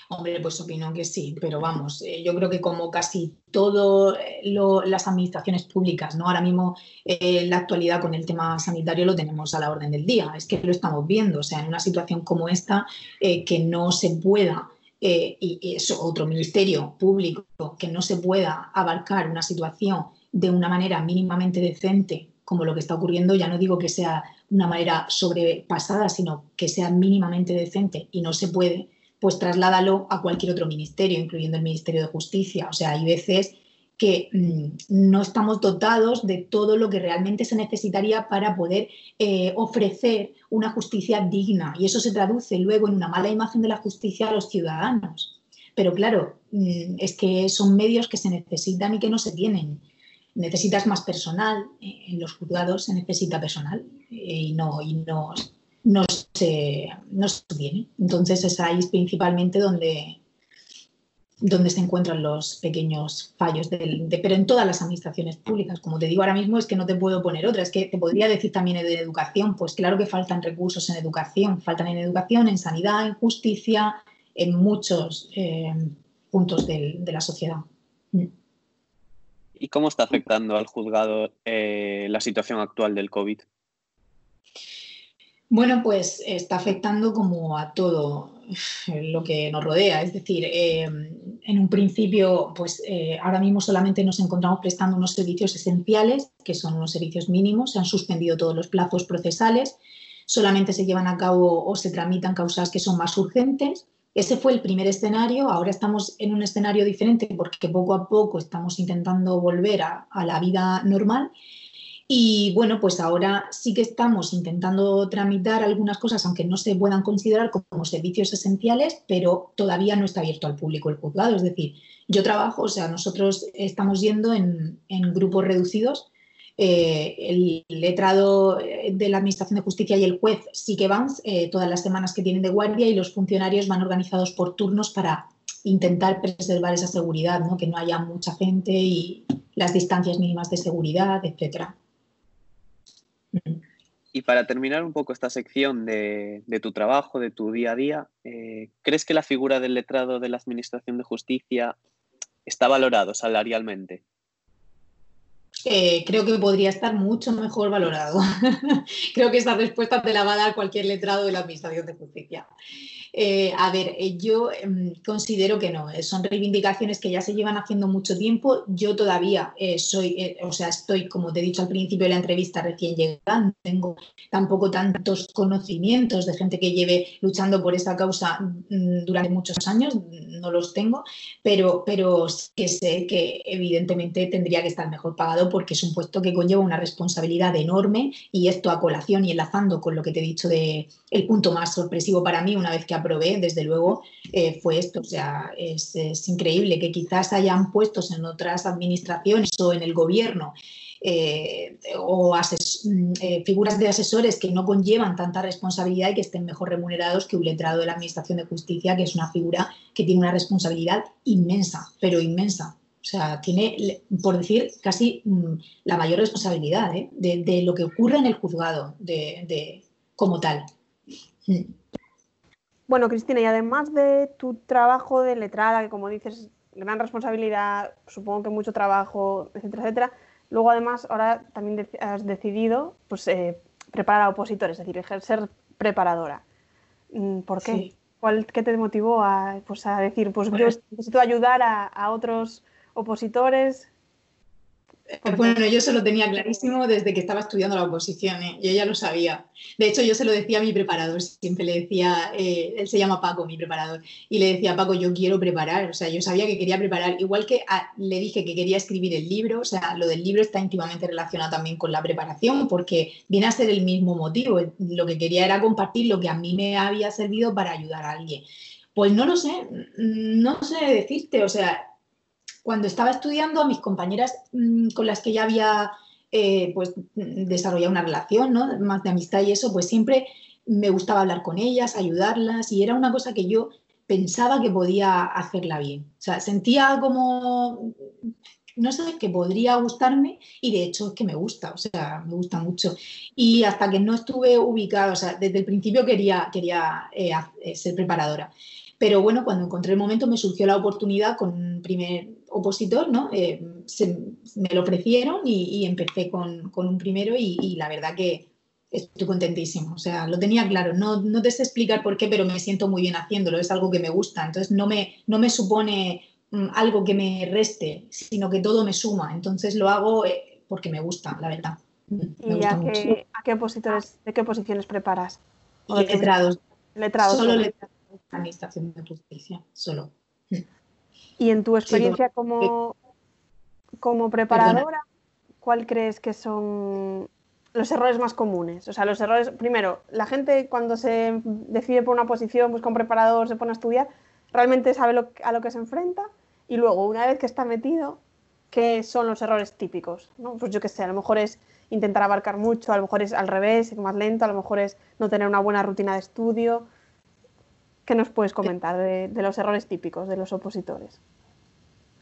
Hombre, pues opino que sí, pero vamos, eh, yo creo que como casi todas eh, las administraciones públicas, ¿no? Ahora mismo eh, la actualidad con el tema sanitario lo tenemos a la orden del día, es que lo estamos viendo, o sea, en una situación como esta, que no se pueda, y eso, otro ministerio público, que no se pueda abarcar una situación de una manera mínimamente decente como lo que está ocurriendo, ya no digo que sea una manera sobrepasada, sino que sea mínimamente decente y no se puede, pues trasládalo a cualquier otro ministerio, incluyendo el Ministerio de Justicia. O sea, hay veces que mm, no estamos dotados de todo lo que realmente se necesitaría para poder eh, ofrecer una justicia digna. Y eso se traduce luego en una mala imagen de la justicia a los ciudadanos. Pero claro, mm, es que son medios que se necesitan y que no se tienen. Necesitas más personal, eh, en los juzgados se necesita personal eh, y no, y no no se, no se tiene. Entonces es ahí principalmente donde, donde se encuentran los pequeños fallos, pero en todas las administraciones públicas. Como te digo ahora mismo, es que no te puedo poner otra, es que te podría decir también de educación, pues claro que faltan recursos en educación, faltan en educación, en sanidad, en justicia, en muchos eh, puntos de la sociedad. ¿Y cómo está afectando al juzgado eh, la situación actual del COVID? Bueno, pues está afectando como a todo lo que nos rodea. Es decir, eh, en un principio, pues eh, ahora mismo solamente nos encontramos prestando unos servicios esenciales, que son unos servicios mínimos. Se han suspendido todos los plazos procesales. Solamente se llevan a cabo o se tramitan causas que son más urgentes. Ese fue el primer escenario. Ahora estamos en un escenario diferente porque poco a poco estamos intentando volver a, la vida normal. Y bueno, pues ahora sí que estamos intentando tramitar algunas cosas, aunque no se puedan considerar como servicios esenciales, pero todavía no está abierto al público el juzgado. Es decir, yo trabajo, o sea, nosotros estamos yendo en grupos reducidos eh, el letrado eh, de la Administración de Justicia y el juez sí que van eh, todas las semanas que tienen de guardia y los funcionarios van organizados por turnos para intentar preservar esa seguridad, ¿no? que no haya mucha gente y las distancias mínimas de seguridad, etc. Y para terminar un poco esta sección de, tu trabajo, de tu día a día, ¿crees que la figura del letrado de la Administración de Justicia está valorado salarialmente? Eh, creo que podría estar mucho mejor valorado. creo que esa respuesta te la va a dar cualquier letrado de la Administración de Justicia. Eh, a ver, eh, yo em, considero que no, son reivindicaciones que ya se llevan haciendo mucho tiempo. Yo todavía soy, o sea, estoy, como te he dicho al principio de la entrevista, recién llegando, tengo tampoco tantos conocimientos de gente que lleve luchando por esa causa mm, durante muchos años, no los tengo, pero, pero que sé que evidentemente tendría que estar mejor pagado porque es un puesto que conlleva una responsabilidad enorme y esto a colación y enlazando con lo que te he dicho de el punto más sorpresivo para mí una vez que aprobé, desde luego, eh, fue esto. O sea, es, increíble que quizás hayan puestos en otras administraciones o en el gobierno eh, o mm, eh, figuras de asesores que no conllevan tanta responsabilidad y que estén mejor remunerados que un letrado de la Administración de Justicia, que es una figura que tiene una responsabilidad inmensa, pero inmensa. O sea, tiene, por decir, casi mm, la mayor responsabilidad ¿eh? de, lo que ocurre en el juzgado de, como tal. Mm. Bueno, Cristina, y además de tu trabajo de letrada, que como dices, gran responsabilidad, supongo que mucho trabajo, etcétera, etcétera, luego además ahora también has decidido pues, eh, preparar a opositores, es decir, ser preparadora. Mm, ¿Por qué? ¿Cuál, ¿Qué te motivó a, pues, a decir, pues yo necesito ayudar a, a otros opositores? Eh, bueno, yo se lo tenía clarísimo desde que estaba estudiando la oposición, ¿eh? yo ya lo sabía. De hecho, yo se lo decía a mi preparador, siempre le decía, eh, él se llama Paco, mi preparador, y le decía, Paco, yo quiero preparar, o sea, yo sabía que quería preparar, igual que le dije que quería escribir el libro, o sea, lo del libro está íntimamente relacionado también con la preparación, porque viene a ser el mismo motivo, lo que quería era compartir lo que a mí me había servido para ayudar a alguien. Pues no lo sé, no sé decirte, o sea, cuando estaba estudiando, a mis compañeras mm, con las que ya había eh, pues, desarrollado una relación, ¿no? más de amistad y eso, pues siempre me gustaba hablar con ellas, ayudarlas y era una cosa que yo pensaba que podía hacerla bien. O sea, sentía como, no sé, que podría gustarme y de hecho es que me gusta, o sea, me gusta mucho. Y hasta que no estuve ubicada, o sea, desde el principio quería, quería eh, eh, ser preparadora. Pero bueno, cuando encontré el momento me surgió la oportunidad con primer opositor, ¿no? Eh, me lo ofrecieron y, empecé con, un primero y, la verdad que estoy contentísimo. O sea, lo tenía claro. No, no te sé explicar por qué, pero me siento muy bien haciéndolo. Es algo que me gusta. Entonces no me, no me supone mm, algo que me reste, sino que todo me suma. Entonces lo hago eh, porque me gusta, la verdad. ¿Y a, qué, a, qué, opositores, de qué posiciones preparas? letrados. Letrados. Solo letrados. Administración de justicia, solo. Y en tu experiencia como, como preparadora, ¿cuál crees que son los errores más comunes? O sea, los errores, primero, la gente cuando se decide por una posición, busca un preparador, se pone a estudiar, realmente sabe a lo que se enfrenta y luego, una vez que está metido, ¿qué son los errores típicos? Pues yo qué sé, a lo mejor es intentar abarcar mucho, a lo mejor es al revés, ir más lento, a lo mejor es no tener una buena rutina de estudio. ¿Qué nos puedes comentar de, los errores típicos de los opositores?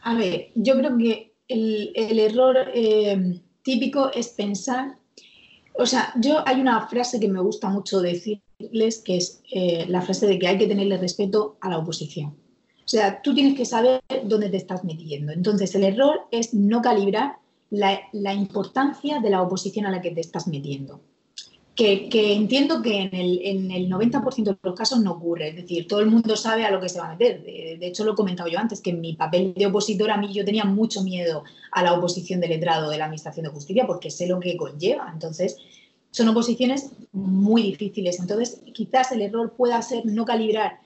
A ver, yo creo que el, error eh, típico es pensar, o sea, yo hay una frase que me gusta mucho decirles, que es eh, la frase de que hay que tenerle respeto a la oposición. O sea, tú tienes que saber dónde te estás metiendo. Entonces, el error es no calibrar la importancia de la oposición a la que te estás metiendo que, entiendo que en el, en el 90% de los casos no ocurre, es decir, todo el mundo sabe a lo que se va a meter. De, hecho, lo he comentado yo antes, que en mi papel de opositor a mí yo tenía mucho miedo a la oposición de letrado de la Administración de Justicia porque sé lo que conlleva. Entonces, son oposiciones muy difíciles. Entonces, quizás el error pueda ser no calibrar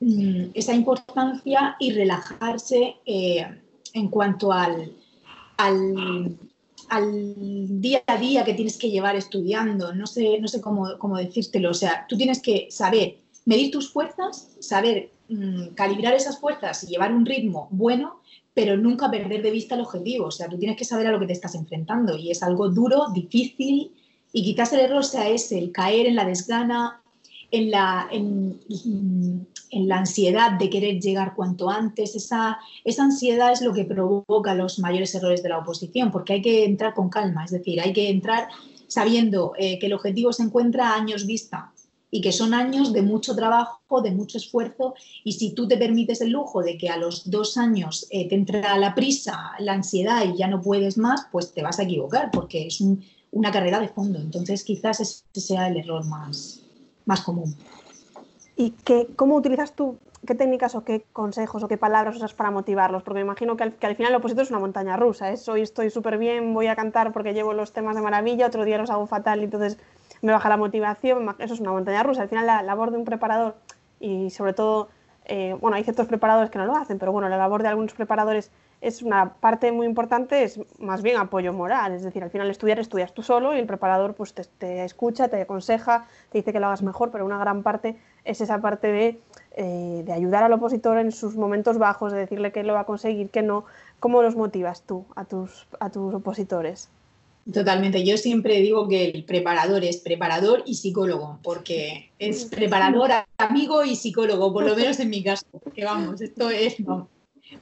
mm, esa importancia y relajarse eh, en cuanto al, al al día a día que tienes que llevar estudiando, no sé, no sé cómo, cómo decírtelo, o sea, tú tienes que saber medir tus fuerzas, saber mm, calibrar esas fuerzas y llevar un ritmo bueno, pero nunca perder de vista el objetivo, o sea, tú tienes que saber a lo que te estás enfrentando y es algo duro, difícil y quizás el error sea ese, el caer en la desgana, en la, la ansiedad de querer llegar cuanto antes. Esa, esa ansiedad es lo que provoca los mayores errores de la oposición, porque hay que entrar con calma, es decir, hay que entrar sabiendo eh, que el objetivo se encuentra a años vista y que son años de mucho trabajo, de mucho esfuerzo, y si tú te permites el lujo de que a los dos años eh, te entra la prisa, la ansiedad y ya no puedes más, pues te vas a equivocar, porque es una carrera de fondo. Entonces quizás ese sea el error más, más común. ¿Y qué, cómo utilizas tú, qué técnicas o qué consejos o qué palabras usas para motivarlos? Porque me imagino que al, final el opositor es una montaña rusa. ¿eh? Hoy estoy súper bien, voy a cantar porque llevo los temas de maravilla, otro día los hago fatal y entonces me baja la motivación. Eso es una montaña rusa. Al final la labor de un preparador y sobre todo, eh, bueno, hay ciertos preparadores que no lo hacen, pero bueno, la labor de algunos preparadores es una parte muy importante, es más bien apoyo moral, es decir, al final estudiar estudias tú solo y el preparador pues te, escucha, te aconseja, te dice que lo hagas mejor, pero una gran parte es esa parte de, eh, de, ayudar al opositor en sus momentos bajos, de decirle que lo va a conseguir, que no. ¿Cómo los motivas tú a tus, a tus opositores? Totalmente. Yo siempre digo que el preparador es preparador y psicólogo, porque es preparador, amigo y psicólogo, por lo menos en mi caso. Que vamos, esto es.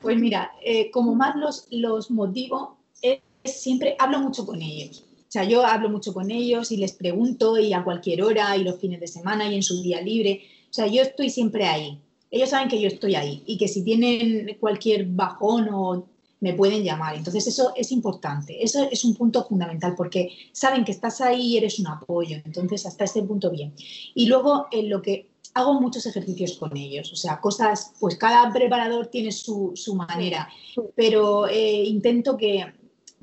Pues mira, eh, como más los, los motivo, es, siempre hablo mucho con ellos. O sea, yo hablo mucho con ellos y les pregunto y a cualquier hora y los fines de semana y en su día libre. O sea, yo estoy siempre ahí. Ellos saben que yo estoy ahí y que si tienen cualquier bajón o me pueden llamar. Entonces eso es importante. Eso es un punto fundamental porque saben que estás ahí y eres un apoyo. Entonces hasta ese punto bien. Y luego en lo que hago muchos ejercicios con ellos, o sea, cosas, pues cada preparador tiene su, manera, pero eh, intento que,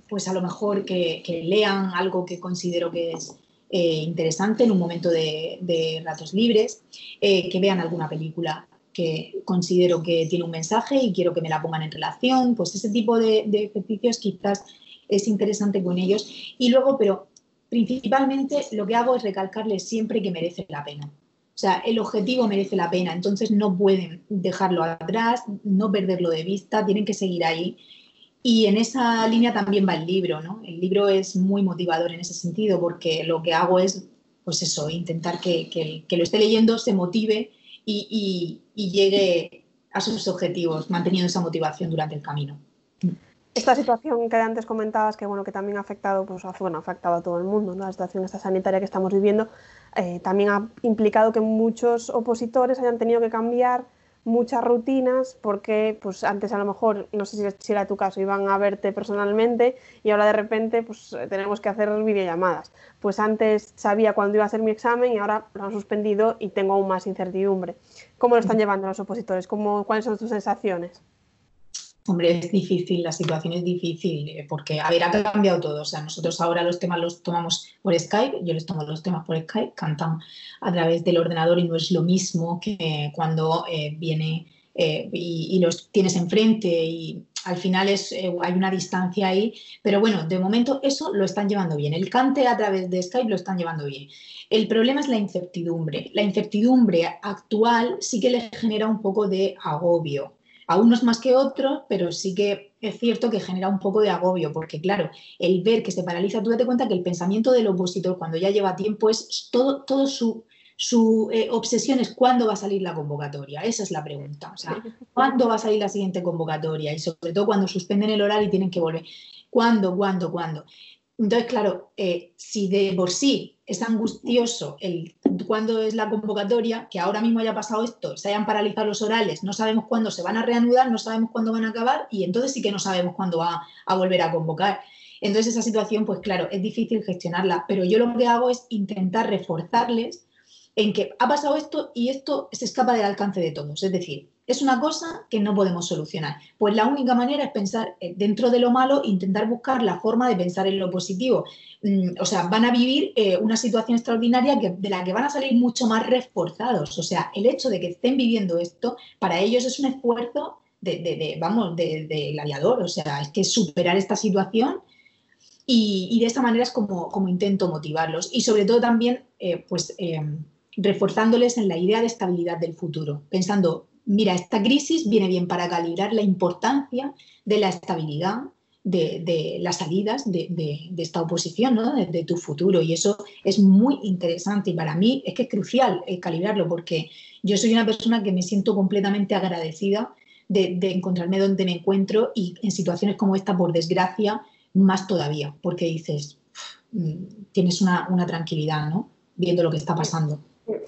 pues a lo mejor que, lean algo que considero que es eh, interesante en un momento de, ratos libres, eh, que vean alguna película que considero que tiene un mensaje y quiero que me la pongan en relación, pues ese tipo de, de ejercicios quizás es interesante con ellos. Y luego, pero principalmente lo que hago es recalcarles siempre que merece la pena. O sea, el objetivo merece la pena, entonces no pueden dejarlo atrás, no perderlo de vista, tienen que seguir ahí. Y en esa línea también va el libro, ¿no? El libro es muy motivador en ese sentido porque lo que hago es, pues eso, intentar que, que, que lo esté leyendo se motive y, y, llegue a sus objetivos, manteniendo esa motivación durante el camino. Esta situación que antes comentabas, que bueno, que también ha afectado, pues, bueno, ha afectado a todo el mundo, ¿no? la situación esta sanitaria que estamos viviendo, eh, también ha implicado que muchos opositores hayan tenido que cambiar muchas rutinas porque pues antes a lo mejor, no sé si, era tu caso, iban a verte personalmente y ahora de repente pues tenemos que hacer videollamadas. Pues antes sabía cuándo iba a hacer mi examen y ahora lo han suspendido y tengo aún más incertidumbre. ¿Cómo lo están llevando los opositores? ¿Cómo, ¿Cuáles son tus sensaciones? Hombre, es difícil, la situación es difícil, eh, porque, a ver, ha cambiado todo. O sea, nosotros ahora los temas los tomamos por Skype, yo les tomo los temas por Skype, cantan a través del ordenador y no es lo mismo que cuando eh, viene eh, y, los tienes enfrente y al final es, hay una distancia ahí. Pero bueno, de momento eso lo están llevando bien. El cante a través de Skype lo están llevando bien. El problema es la incertidumbre. La incertidumbre actual sí que le genera un poco de agobio a unos más que otros, pero sí que es cierto que genera un poco de agobio, porque claro, el ver que se paraliza, tú date cuenta que el pensamiento del opositor cuando ya lleva tiempo es todo, todo su, su eh, obsesión es cuándo va a salir la convocatoria. Esa es la pregunta. O sea, ¿cuándo va a salir la siguiente convocatoria? Y sobre todo cuando suspenden el horario y tienen que volver. ¿Cuándo, cuándo, cuándo? Entonces, claro, eh, si de por sí es angustioso el cuándo es la convocatoria, que ahora mismo haya pasado esto, se hayan paralizado los orales, no sabemos cuándo se van a reanudar, no sabemos cuándo van a acabar y entonces sí que no sabemos cuándo va a volver a convocar. Entonces esa situación, pues claro, es difícil gestionarla, pero yo lo que hago es intentar reforzarles en que ha pasado esto y esto se escapa del alcance de todos. Es decir, es una cosa que no podemos solucionar. Pues la única manera es pensar eh, dentro de lo malo, intentar buscar la forma de pensar en lo positivo. Mm, o sea, van a vivir eh, una situación extraordinaria de la que van a salir mucho más reforzados. O sea, el hecho de que estén viviendo esto, para ellos es un esfuerzo de, vamos, del de, aviador. O sea, es que superar esta situación y, de esta manera es como, como, intento motivarlos. Y sobre todo también, eh, pues reforzándoles en la idea de estabilidad del futuro, pensando, mira, esta crisis viene bien para calibrar la importancia de la estabilidad de, las salidas de, esta oposición, ¿no? de, tu futuro. Y eso es muy interesante y para mí es que es crucial eh, calibrarlo porque yo soy una persona que me siento completamente agradecida de, encontrarme donde me encuentro y en situaciones como esta, por desgracia, más todavía, porque dices, mm, tienes una, una tranquilidad, ¿no? Viendo lo que está pasando.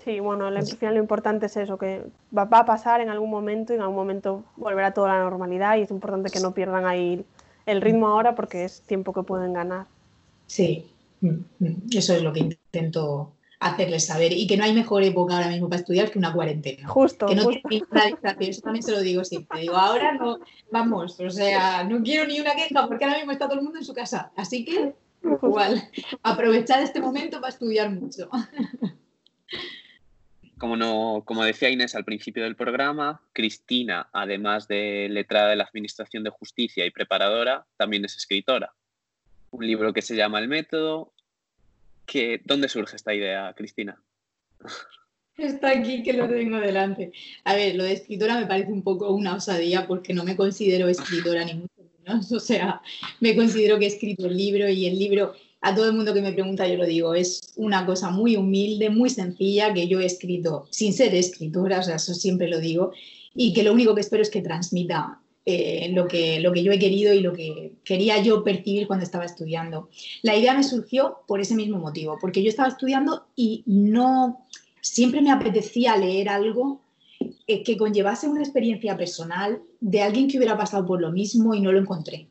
Sí, bueno, al final lo importante es eso, que va, a pasar en algún momento y en algún momento volverá toda la normalidad y es importante que no pierdan ahí el ritmo ahora porque es tiempo que pueden ganar. Sí, mm, mm, eso es lo que intento hacerles saber y que no hay mejor época ahora mismo para estudiar que una cuarentena. Justo. Que no justo. eso también se lo digo siempre. Digo, ahora no, vamos, o sea, no quiero ni una queja porque ahora mismo está todo el mundo en su casa. Así que, igual, aprovechar este momento para estudiar mucho. Como, no, como decía Inés al principio del programa, Cristina, además de letrada de la Administración de Justicia y preparadora, también es escritora. Un libro que se llama El Método. Que, ¿Dónde surge esta idea, Cristina? Está aquí que lo tengo delante. A ver, lo de escritora me parece un poco una osadía porque no me considero escritora ni mucho menos. O sea, me considero que he escrito el libro y el libro a todo el mundo que me pregunta yo lo digo, es una cosa muy humilde, muy sencilla, que yo he escrito sin ser escritora, o sea, eso siempre lo digo, y que lo único que espero es que transmita eh, lo, que, lo que yo he querido y lo que quería yo percibir cuando estaba estudiando. La idea me surgió por ese mismo motivo, porque yo estaba estudiando y no, siempre me apetecía leer algo eh, que conllevase una experiencia personal de alguien que hubiera pasado por lo mismo y no lo encontré.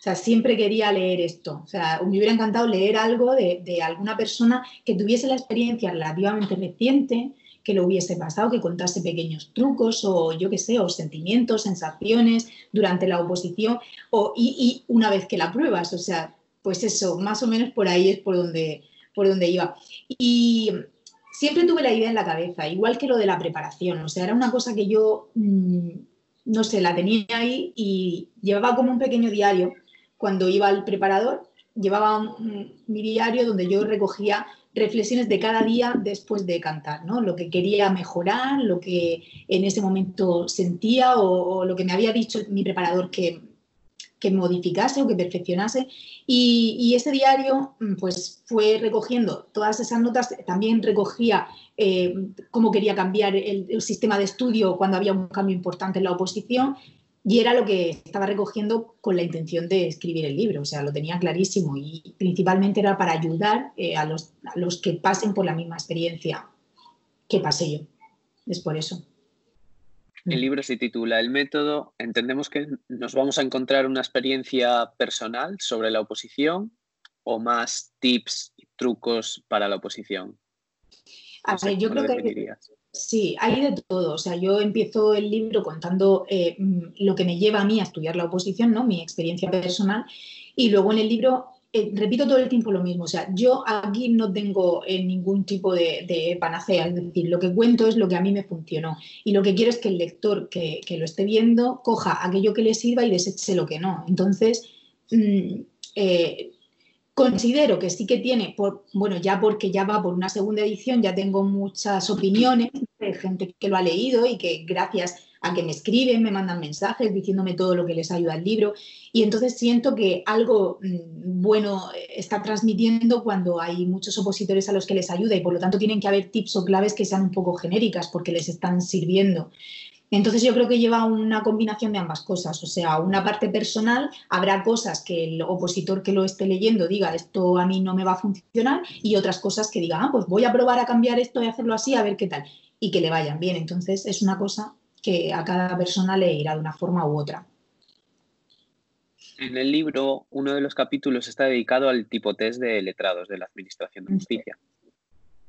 O sea, siempre quería leer esto. O sea, me hubiera encantado leer algo de, alguna persona que tuviese la experiencia relativamente reciente, que lo hubiese pasado, que contase pequeños trucos o yo qué sé, o sentimientos, sensaciones durante la oposición o, y, una vez que la pruebas. O sea, pues eso, más o menos por ahí es por donde, por donde iba. Y siempre tuve la idea en la cabeza, igual que lo de la preparación. O sea, era una cosa que yo, mm, no sé, la tenía ahí y llevaba como un pequeño diario cuando iba al preparador, llevaba mi diario donde yo recogía reflexiones de cada día después de cantar, ¿no? Lo que quería mejorar, lo que en ese momento sentía o, lo que me había dicho mi preparador que, que modificase o que perfeccionase. Y, ese diario pues fue recogiendo todas esas notas, también recogía eh, cómo quería cambiar el, sistema de estudio cuando había un cambio importante en la oposición y era lo que estaba recogiendo con la intención de escribir el libro, o sea, lo tenía clarísimo y principalmente era para ayudar eh, a, los, los, que pasen por la misma experiencia que pasé yo. Es por eso. El libro se titula El método. Entendemos que nos vamos a encontrar una experiencia personal sobre la oposición o más tips y trucos para la oposición. A ver, yo creo que Sí, hay de todo. O sea, yo empiezo el libro contando eh, mm, lo que me lleva a mí a estudiar la oposición, ¿no? Mi experiencia personal. Y luego en el libro eh, repito todo el tiempo lo mismo. O sea, yo aquí no tengo eh, ningún tipo de, panacea. Es decir, lo que cuento es lo que a mí me funcionó. Y lo que quiero es que el lector que, lo esté viendo coja aquello que le sirva y deseche lo que no. Entonces, mm, Considero que sí que tiene, por, bueno, ya porque ya va por una segunda edición, ya tengo muchas opiniones de gente que lo ha leído y que gracias a que me escriben, me mandan mensajes diciéndome todo lo que les ayuda el libro. Y entonces siento que algo mm, bueno está transmitiendo cuando hay muchos opositores a los que les ayuda y por lo tanto tienen que haber tips o claves que sean un poco genéricas porque les están sirviendo. Entonces yo creo que lleva una combinación de ambas cosas, o sea, una parte personal, habrá cosas que el opositor que lo esté leyendo diga esto a mí no me va a funcionar y otras cosas que diga, ah, pues voy a probar a cambiar esto y hacerlo así a ver qué tal y que le vayan bien. Entonces es una cosa que a cada persona le irá de una forma u otra. En el libro, uno de los capítulos está dedicado al tipo test de letrados de la Administración de Justicia.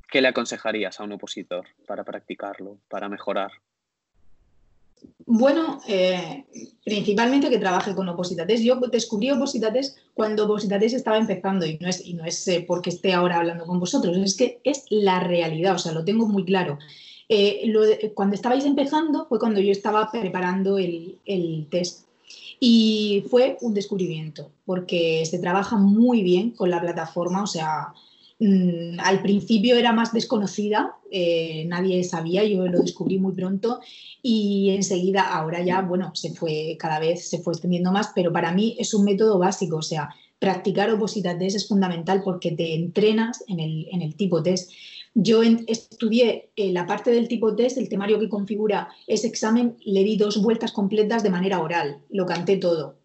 ¿Qué le aconsejarías a un opositor para practicarlo, para mejorar? Bueno, eh, principalmente que trabaje con Opositates. Yo descubrí Opositates cuando Opositates estaba empezando y no es, y no es eh, porque esté ahora hablando con vosotros, es que es la realidad, o sea, lo tengo muy claro. Eh, cuando estabais empezando fue cuando yo estaba preparando el, el test y fue un descubrimiento porque se trabaja muy bien con la plataforma, o sea, Mm, al principio era más desconocida, eh, nadie sabía, yo lo descubrí muy pronto y enseguida, ahora ya, bueno, se fue, cada vez se fue extendiendo más, pero para mí es un método básico, o sea, practicar oposita test es fundamental porque te entrenas en el, tipo test. Yo estudié eh, la parte del tipo test, el temario que configura ese examen, le di dos vueltas completas de manera oral, lo canté todo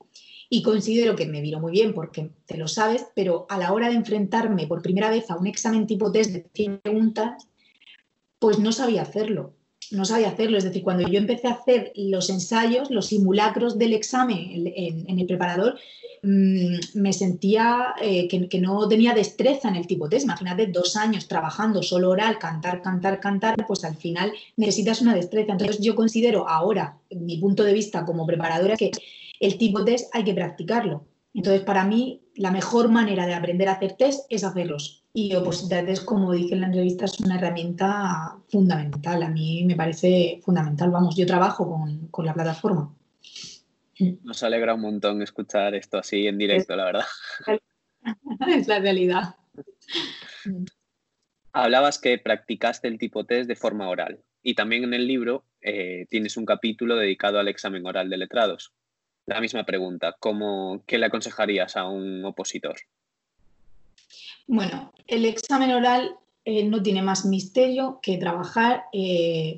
y considero que me vino muy bien porque te lo sabes, pero a la hora de enfrentarme por primera vez a un examen tipo test de 100 preguntas, pues no sabía hacerlo. No sabía hacerlo. Es decir, cuando yo empecé a hacer los ensayos, los simulacros del examen en, el preparador, mm, me sentía eh, que, que, no tenía destreza en el tipo test. Imagínate dos años trabajando solo oral, cantar, cantar, cantar, pues al final necesitas una destreza. Entonces yo considero ahora, mi punto de vista como preparadora, que el tipo test hay que practicarlo. Entonces, para mí, la mejor manera de aprender a hacer test es hacerlos. Y Opositades, como dije en la entrevista, es una herramienta fundamental. A mí me parece fundamental. Vamos, yo trabajo con, la plataforma. Nos alegra un montón escuchar esto así en directo, la verdad. Es la realidad. Hablabas que practicaste el tipo test de forma oral y también en el libro eh, tienes un capítulo dedicado al examen oral de letrados la misma pregunta. ¿Cómo, ¿Qué le aconsejarías a un opositor? Bueno, el examen oral eh, no tiene más misterio que trabajar eh,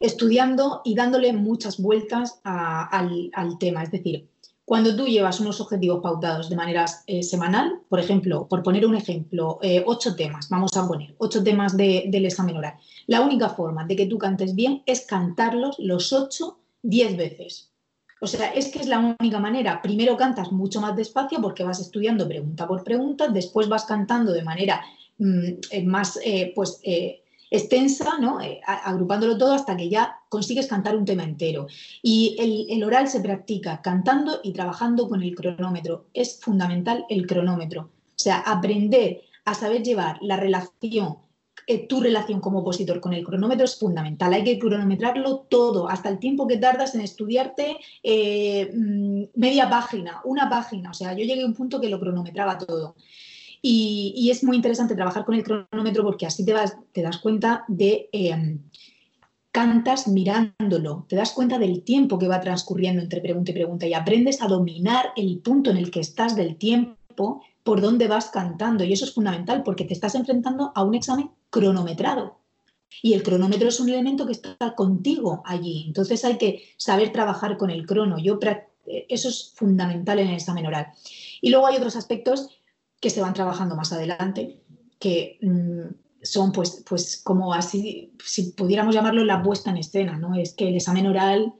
estudiando y dándole muchas vueltas al, tema. Es decir, cuando tú llevas unos objetivos pautados de manera eh, semanal, por ejemplo, por poner un ejemplo, ocho temas, vamos a poner ocho temas del examen oral. La única forma de que tú cantes bien es cantarlos los ocho diez veces. O sea, es que es la única manera. Primero cantas mucho más despacio porque vas estudiando pregunta por pregunta, después vas cantando de manera mm, eh, más eh, pues, eh, extensa, ¿no? agrupándolo todo hasta que ya consigues cantar un tema entero. Y el, el oral se practica cantando y trabajando con el cronómetro. Es fundamental el cronómetro. O sea, aprender a saber llevar la relación tu relación como opositor con el cronómetro es fundamental. Hay que cronometrarlo todo, hasta el tiempo que tardas en estudiarte eh, mm, media página, una página. O sea, yo llegué a un punto que lo cronometraba todo. Y, es muy interesante trabajar con el cronómetro porque así te, vas, te das cuenta de... Eh, cantas mirándolo, te das cuenta del tiempo que va transcurriendo entre pregunta y pregunta y aprendes a dominar el punto en el que estás del tiempo por dónde vas cantando. Y eso es fundamental porque te estás enfrentando a un examen cronometrado. Y el cronómetro es un elemento que está contigo allí. Entonces hay que saber trabajar con el crono. Yo, eso es fundamental en el examen oral. Y luego hay otros aspectos que se van trabajando más adelante, que mm, son pues, pues como así, si pudiéramos llamarlo la puesta en escena, ¿no? Es que el examen oral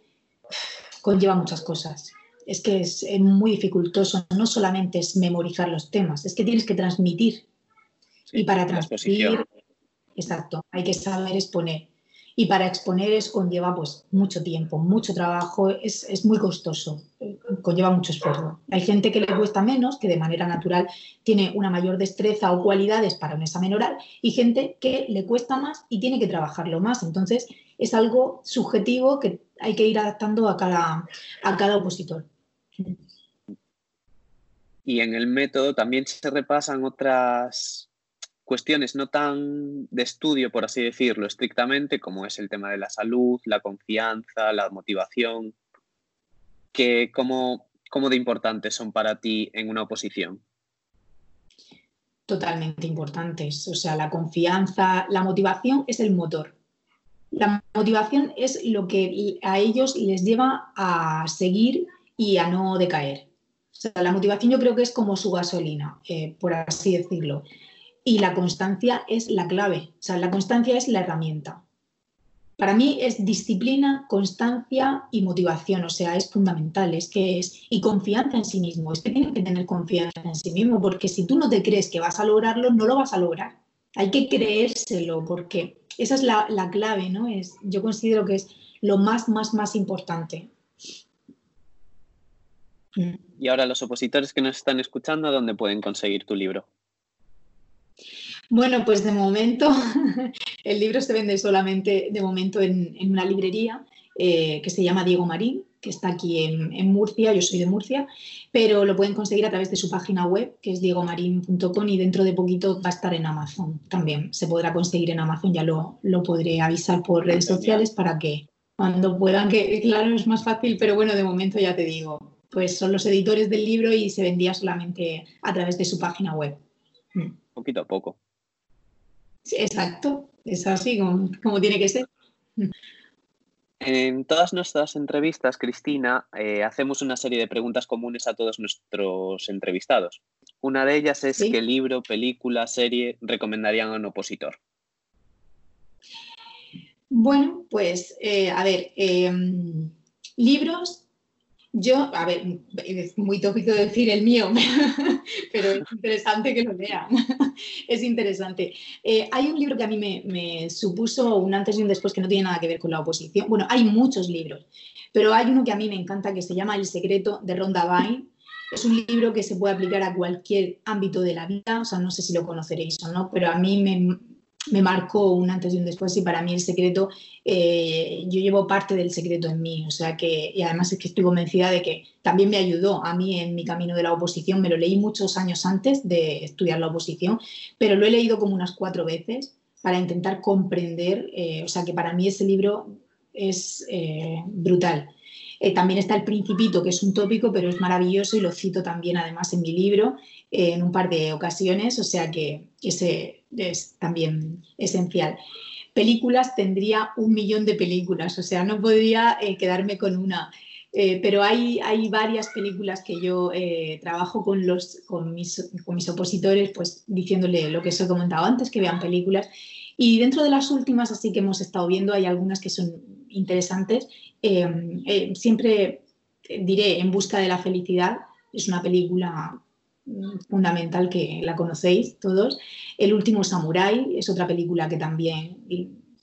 conlleva muchas cosas es que es, muy dificultoso. No solamente es memorizar los temas, es que tienes que transmitir. y para transmitir, exacto, hay que saber exponer. Y para exponer es conlleva pues mucho tiempo, mucho trabajo, es, es, muy costoso, conlleva mucho esfuerzo. Hay gente que le cuesta menos, que de manera natural tiene una mayor destreza o cualidades para un examen oral, y gente que le cuesta más y tiene que trabajarlo más. Entonces es algo subjetivo que hay que ir adaptando a cada, a cada opositor. Y en el método también se repasan otras cuestiones no tan de estudio, por así decirlo, estrictamente, como es el tema de la salud, la confianza, la motivación, que cómo, cómo de importantes son para ti en una oposición. Totalmente importantes. O sea, la confianza, la motivación es el motor. La motivación es lo que a ellos les lleva a seguir y a no decaer. O sea, la motivación yo creo que es como su gasolina, eh, por así decirlo. Y la constancia es la clave. O sea, la constancia es la herramienta. Para mí es disciplina, constancia y motivación, o sea, es fundamental, es que es, y confianza en sí mismo, es que tienen que tener confianza en sí mismo, porque si tú no te crees que vas a lograrlo, no lo vas a lograr. Hay que creérselo, porque esa es la, la clave, ¿no? Es, yo considero que es lo más, más, más importante. Y ahora los opositores que nos están escuchando, ¿dónde pueden conseguir tu libro? Bueno, pues de momento el libro se vende solamente de momento en, una librería eh, que se llama Diego Marín, que está aquí en, Murcia, yo soy de Murcia, pero lo pueden conseguir a través de su página web, que es diegomarin.com y dentro de poquito va a estar en Amazon también. Se podrá conseguir en Amazon, ya lo, lo podré avisar por redes sociales para que cuando puedan, que claro es más fácil, pero bueno, de momento ya te digo, pues son los editores del libro y se vendía solamente a través de su página web. Mm. Poquito a poco. Exacto, es así como, tiene que ser. En todas nuestras entrevistas, Cristina, eh, hacemos una serie de preguntas comunes a todos nuestros entrevistados. Una de ellas es qué libro, película, serie recomendarían a un opositor. Bueno, pues eh, a ver, em, libros yo, a ver, es muy tópico decir el mío, pero es interesante que lo lean. es interesante. Eh, hay un libro que a mí me, supuso un antes y un después que no tiene nada que ver con la oposición. Bueno, hay muchos libros, pero hay uno que a mí me encanta que se llama El secreto de Ronda Vine. Es un libro que se puede aplicar a cualquier ámbito de la vida, o sea, no sé si lo conoceréis o no, pero a mí me, me marcó un antes y un después y para mí el secreto, eh, yo llevo parte del secreto en mí, o sea que, y además es que estoy convencida de que también me ayudó a mí en mi camino de la oposición, me lo leí muchos años antes de estudiar la oposición, pero lo he leído como unas cuatro veces para intentar comprender, eh, o sea que para mí ese libro es eh, brutal. también está El Principito, que es un tópico, pero es maravilloso y lo cito también además en mi libro en un par de ocasiones, o sea que ese es también esencial. Películas, tendría un millón de películas, o sea, no podría eh, quedarme con una. Eh, pero hay, hay varias películas que yo eh, trabajo con, los, con mis, con, mis, opositores, pues diciéndole lo que os he comentado antes, que vean películas. Y dentro de las últimas, así que hemos estado viendo, hay algunas que son interesantes. siempre diré En Busca de la Felicidad, es una película fundamental que la conocéis todos. El último Samurai es otra película que también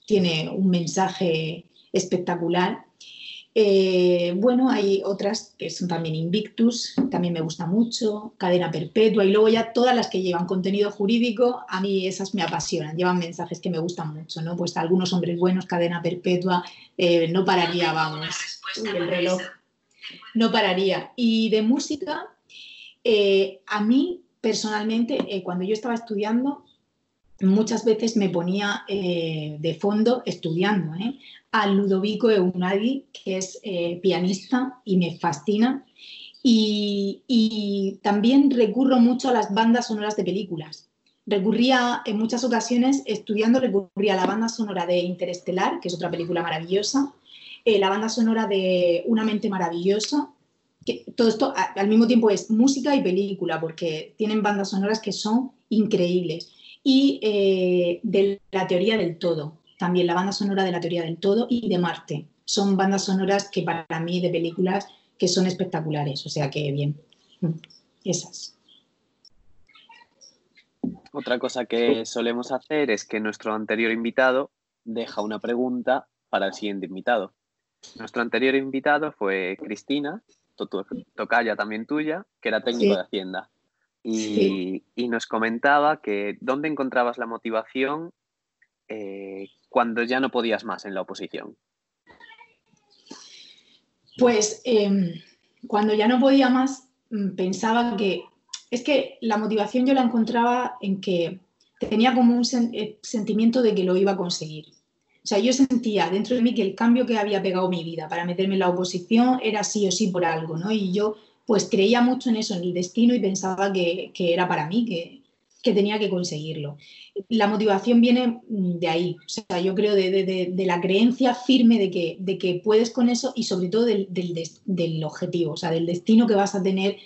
tiene un mensaje espectacular. Eh, bueno, hay otras que son también Invictus, también me gusta mucho, Cadena Perpetua y luego ya todas las que llevan contenido jurídico, a mí esas me apasionan, llevan mensajes que me gustan mucho, ¿no? Pues algunos hombres buenos, Cadena Perpetua, eh, no pararía, vamos, el reloj, no pararía. Y de música, eh, a mí, personalmente, eh, cuando yo estaba estudiando, muchas veces me ponía eh, de fondo estudiando a Ludovico Eunadi, que es pianista y me fascina. Y, también recurro mucho a las bandas sonoras de películas. Recurría en muchas ocasiones, estudiando, recurría a la banda sonora de Interestelar, que es otra película maravillosa, la banda sonora de Una mente maravillosa, todo esto al mismo tiempo es música y película, porque tienen bandas sonoras que son increíbles. Y eh, de la teoría del todo, también la banda sonora de la teoría del todo y de Marte. Son bandas sonoras que para mí de películas que son espectaculares, o sea que bien, esas. Otra cosa que solemos hacer es que nuestro anterior invitado deja una pregunta para el siguiente invitado. Nuestro anterior invitado fue Cristina, tocaya también tuya, que era técnico de Hacienda. Y, nos comentaba que dónde encontrabas la motivación eh, cuando ya no podías más en la oposición. Pues em, cuando ya no podía más, mm, pensaba que es que la motivación yo la encontraba en que tenía como un eh, sentimiento de que lo iba a conseguir. O sea, yo sentía dentro de mí que el cambio que había pegado mi vida para meterme en la oposición era sí o sí por algo, ¿no? Y yo pues creía mucho en eso, en el destino y pensaba que, era para mí, que, tenía que conseguirlo. La motivación viene de ahí, o sea, yo creo de, la creencia firme de que, de que, puedes con eso y sobre todo del, del, objetivo, o sea, del destino que vas a tener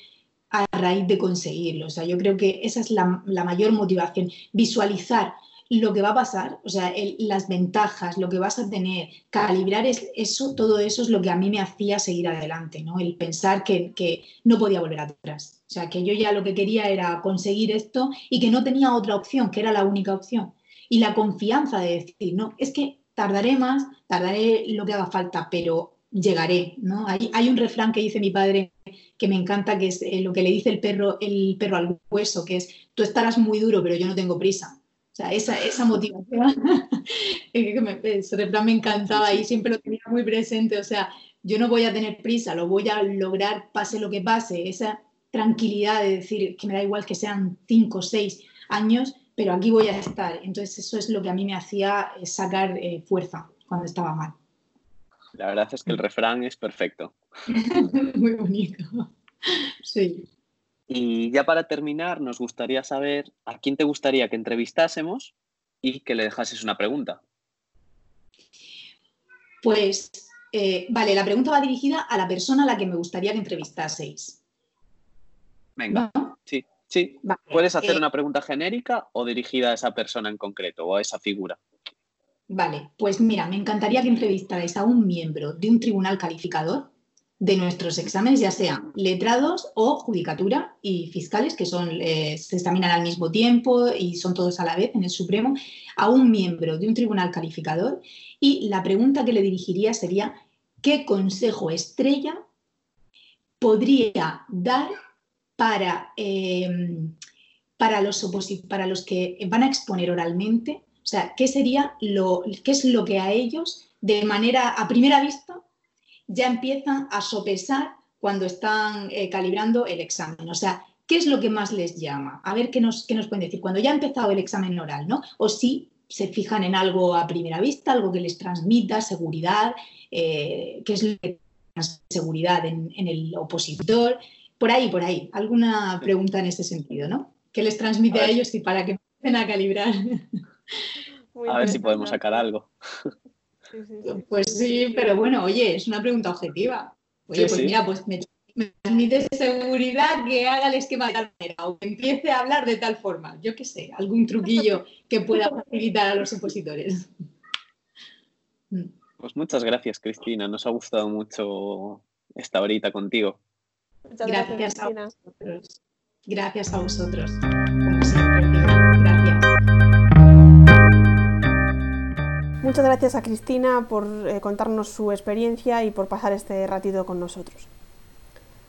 a raíz de conseguirlo. O sea, yo creo que esa es la, la mayor motivación, visualizar lo que va a pasar, o sea, las ventajas, lo que vas a tener, calibrar es, eso, todo eso es lo que a mí me hacía seguir adelante, ¿no? El pensar que, que, no podía volver atrás. O sea, que yo ya lo que quería era conseguir esto y que no tenía otra opción, que era la única opción. Y la confianza de decir, no, es que tardaré más, tardaré lo que haga falta, pero llegaré, ¿no? Hay, hay un refrán que dice mi padre que me encanta, que es eh, lo que le dice el perro, el perro al hueso, que es, tú estarás muy duro, pero yo no tengo prisa. O sea, esa, esa motivación, ese refrán me encantaba y siempre lo tenía muy presente. O sea, yo no voy a tener prisa, lo voy a lograr pase lo que pase. Esa tranquilidad de decir que me da igual que sean cinco o seis años, pero aquí voy a estar. Entonces eso es lo que a mí me hacía eh, sacar eh, fuerza cuando estaba mal. La verdad es que el refrán es perfecto. muy bonito. Sí. Y ya para terminar, nos gustaría saber a quién te gustaría que entrevistásemos y que le dejases una pregunta. Pues, eh, vale, la pregunta va dirigida a la persona a la que me gustaría que entrevistaseis. Venga, sí, sí. Puedes hacer eh, una pregunta genérica o dirigida a esa persona en concreto o a esa figura. Vale, pues mira, me encantaría que entrevistarais a un miembro de un tribunal calificador de nuestros exámenes, ya sean letrados o judicatura y fiscales, que son, eh, se examinan al mismo tiempo y son todos a la vez en el Supremo, a un miembro de un tribunal calificador. Y la pregunta que le dirigiría sería, ¿qué consejo estrella podría dar para, em, para, los, para los que van a exponer oralmente? O sea, ¿qué sería lo, qué es lo que a ellos, de manera a primera vista, ya empiezan a sopesar cuando están eh, calibrando el examen. O sea, ¿qué es lo que más les llama? A ver qué nos, qué nos pueden decir. Cuando ya ha empezado el examen oral, ¿no? O si se fijan en algo a primera vista, algo que les transmita seguridad, eh, qué es lo que seguridad en, el opositor, por ahí, por ahí. Alguna pregunta en ese sentido, ¿no? ¿Qué les transmite a, ellos y para que empiecen a calibrar? a ver si podemos sacar algo. Pues sí, pero bueno, oye, es una pregunta objetiva. Oye, pues mira, pues me, transmite seguridad que haga el esquema de tal manera o que empiece a hablar de tal forma. Yo qué sé, algún truquillo que pueda facilitar a los opositores. Pues muchas gracias, Cristina. Nos ha gustado mucho esta horita contigo. Muchas gracias, gracias a vosotros. Gracias a vosotros. Muchas gracias a Cristina por eh, contarnos su experiencia y por pasar este ratito con nosotros.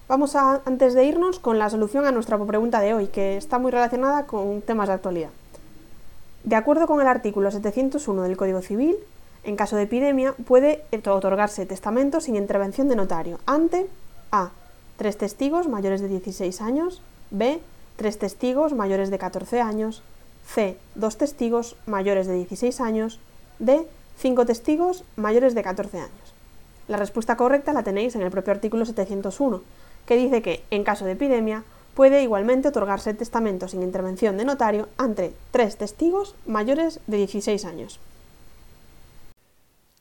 Vamos a, antes de irnos, con la solución a nuestra pregunta de hoy, que está muy relacionada con temas de actualidad. De acuerdo con el artículo 701 del Código Civil, en caso de epidemia puede otorgarse testamento sin intervención de notario ante A. Tres testigos mayores de 16 años, B. Tres testigos mayores de 14 años, C. Dos testigos mayores de 16 años, de 5 testigos mayores de 14 años. La respuesta correcta la tenéis en el propio artículo 701, que dice que, en caso de epidemia, puede igualmente otorgarse testamento sin intervención de notario ante tres testigos mayores de 16 años.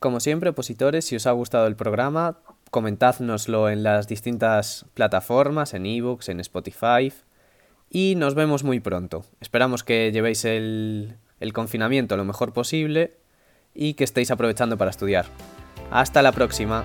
Como siempre, opositores, si os ha gustado el programa, comentádnoslo en las distintas plataformas, en ebooks, en Spotify, y nos vemos muy pronto. Esperamos que llevéis el, el confinamiento lo mejor posible y que estéis aprovechando para estudiar. Hasta la próxima.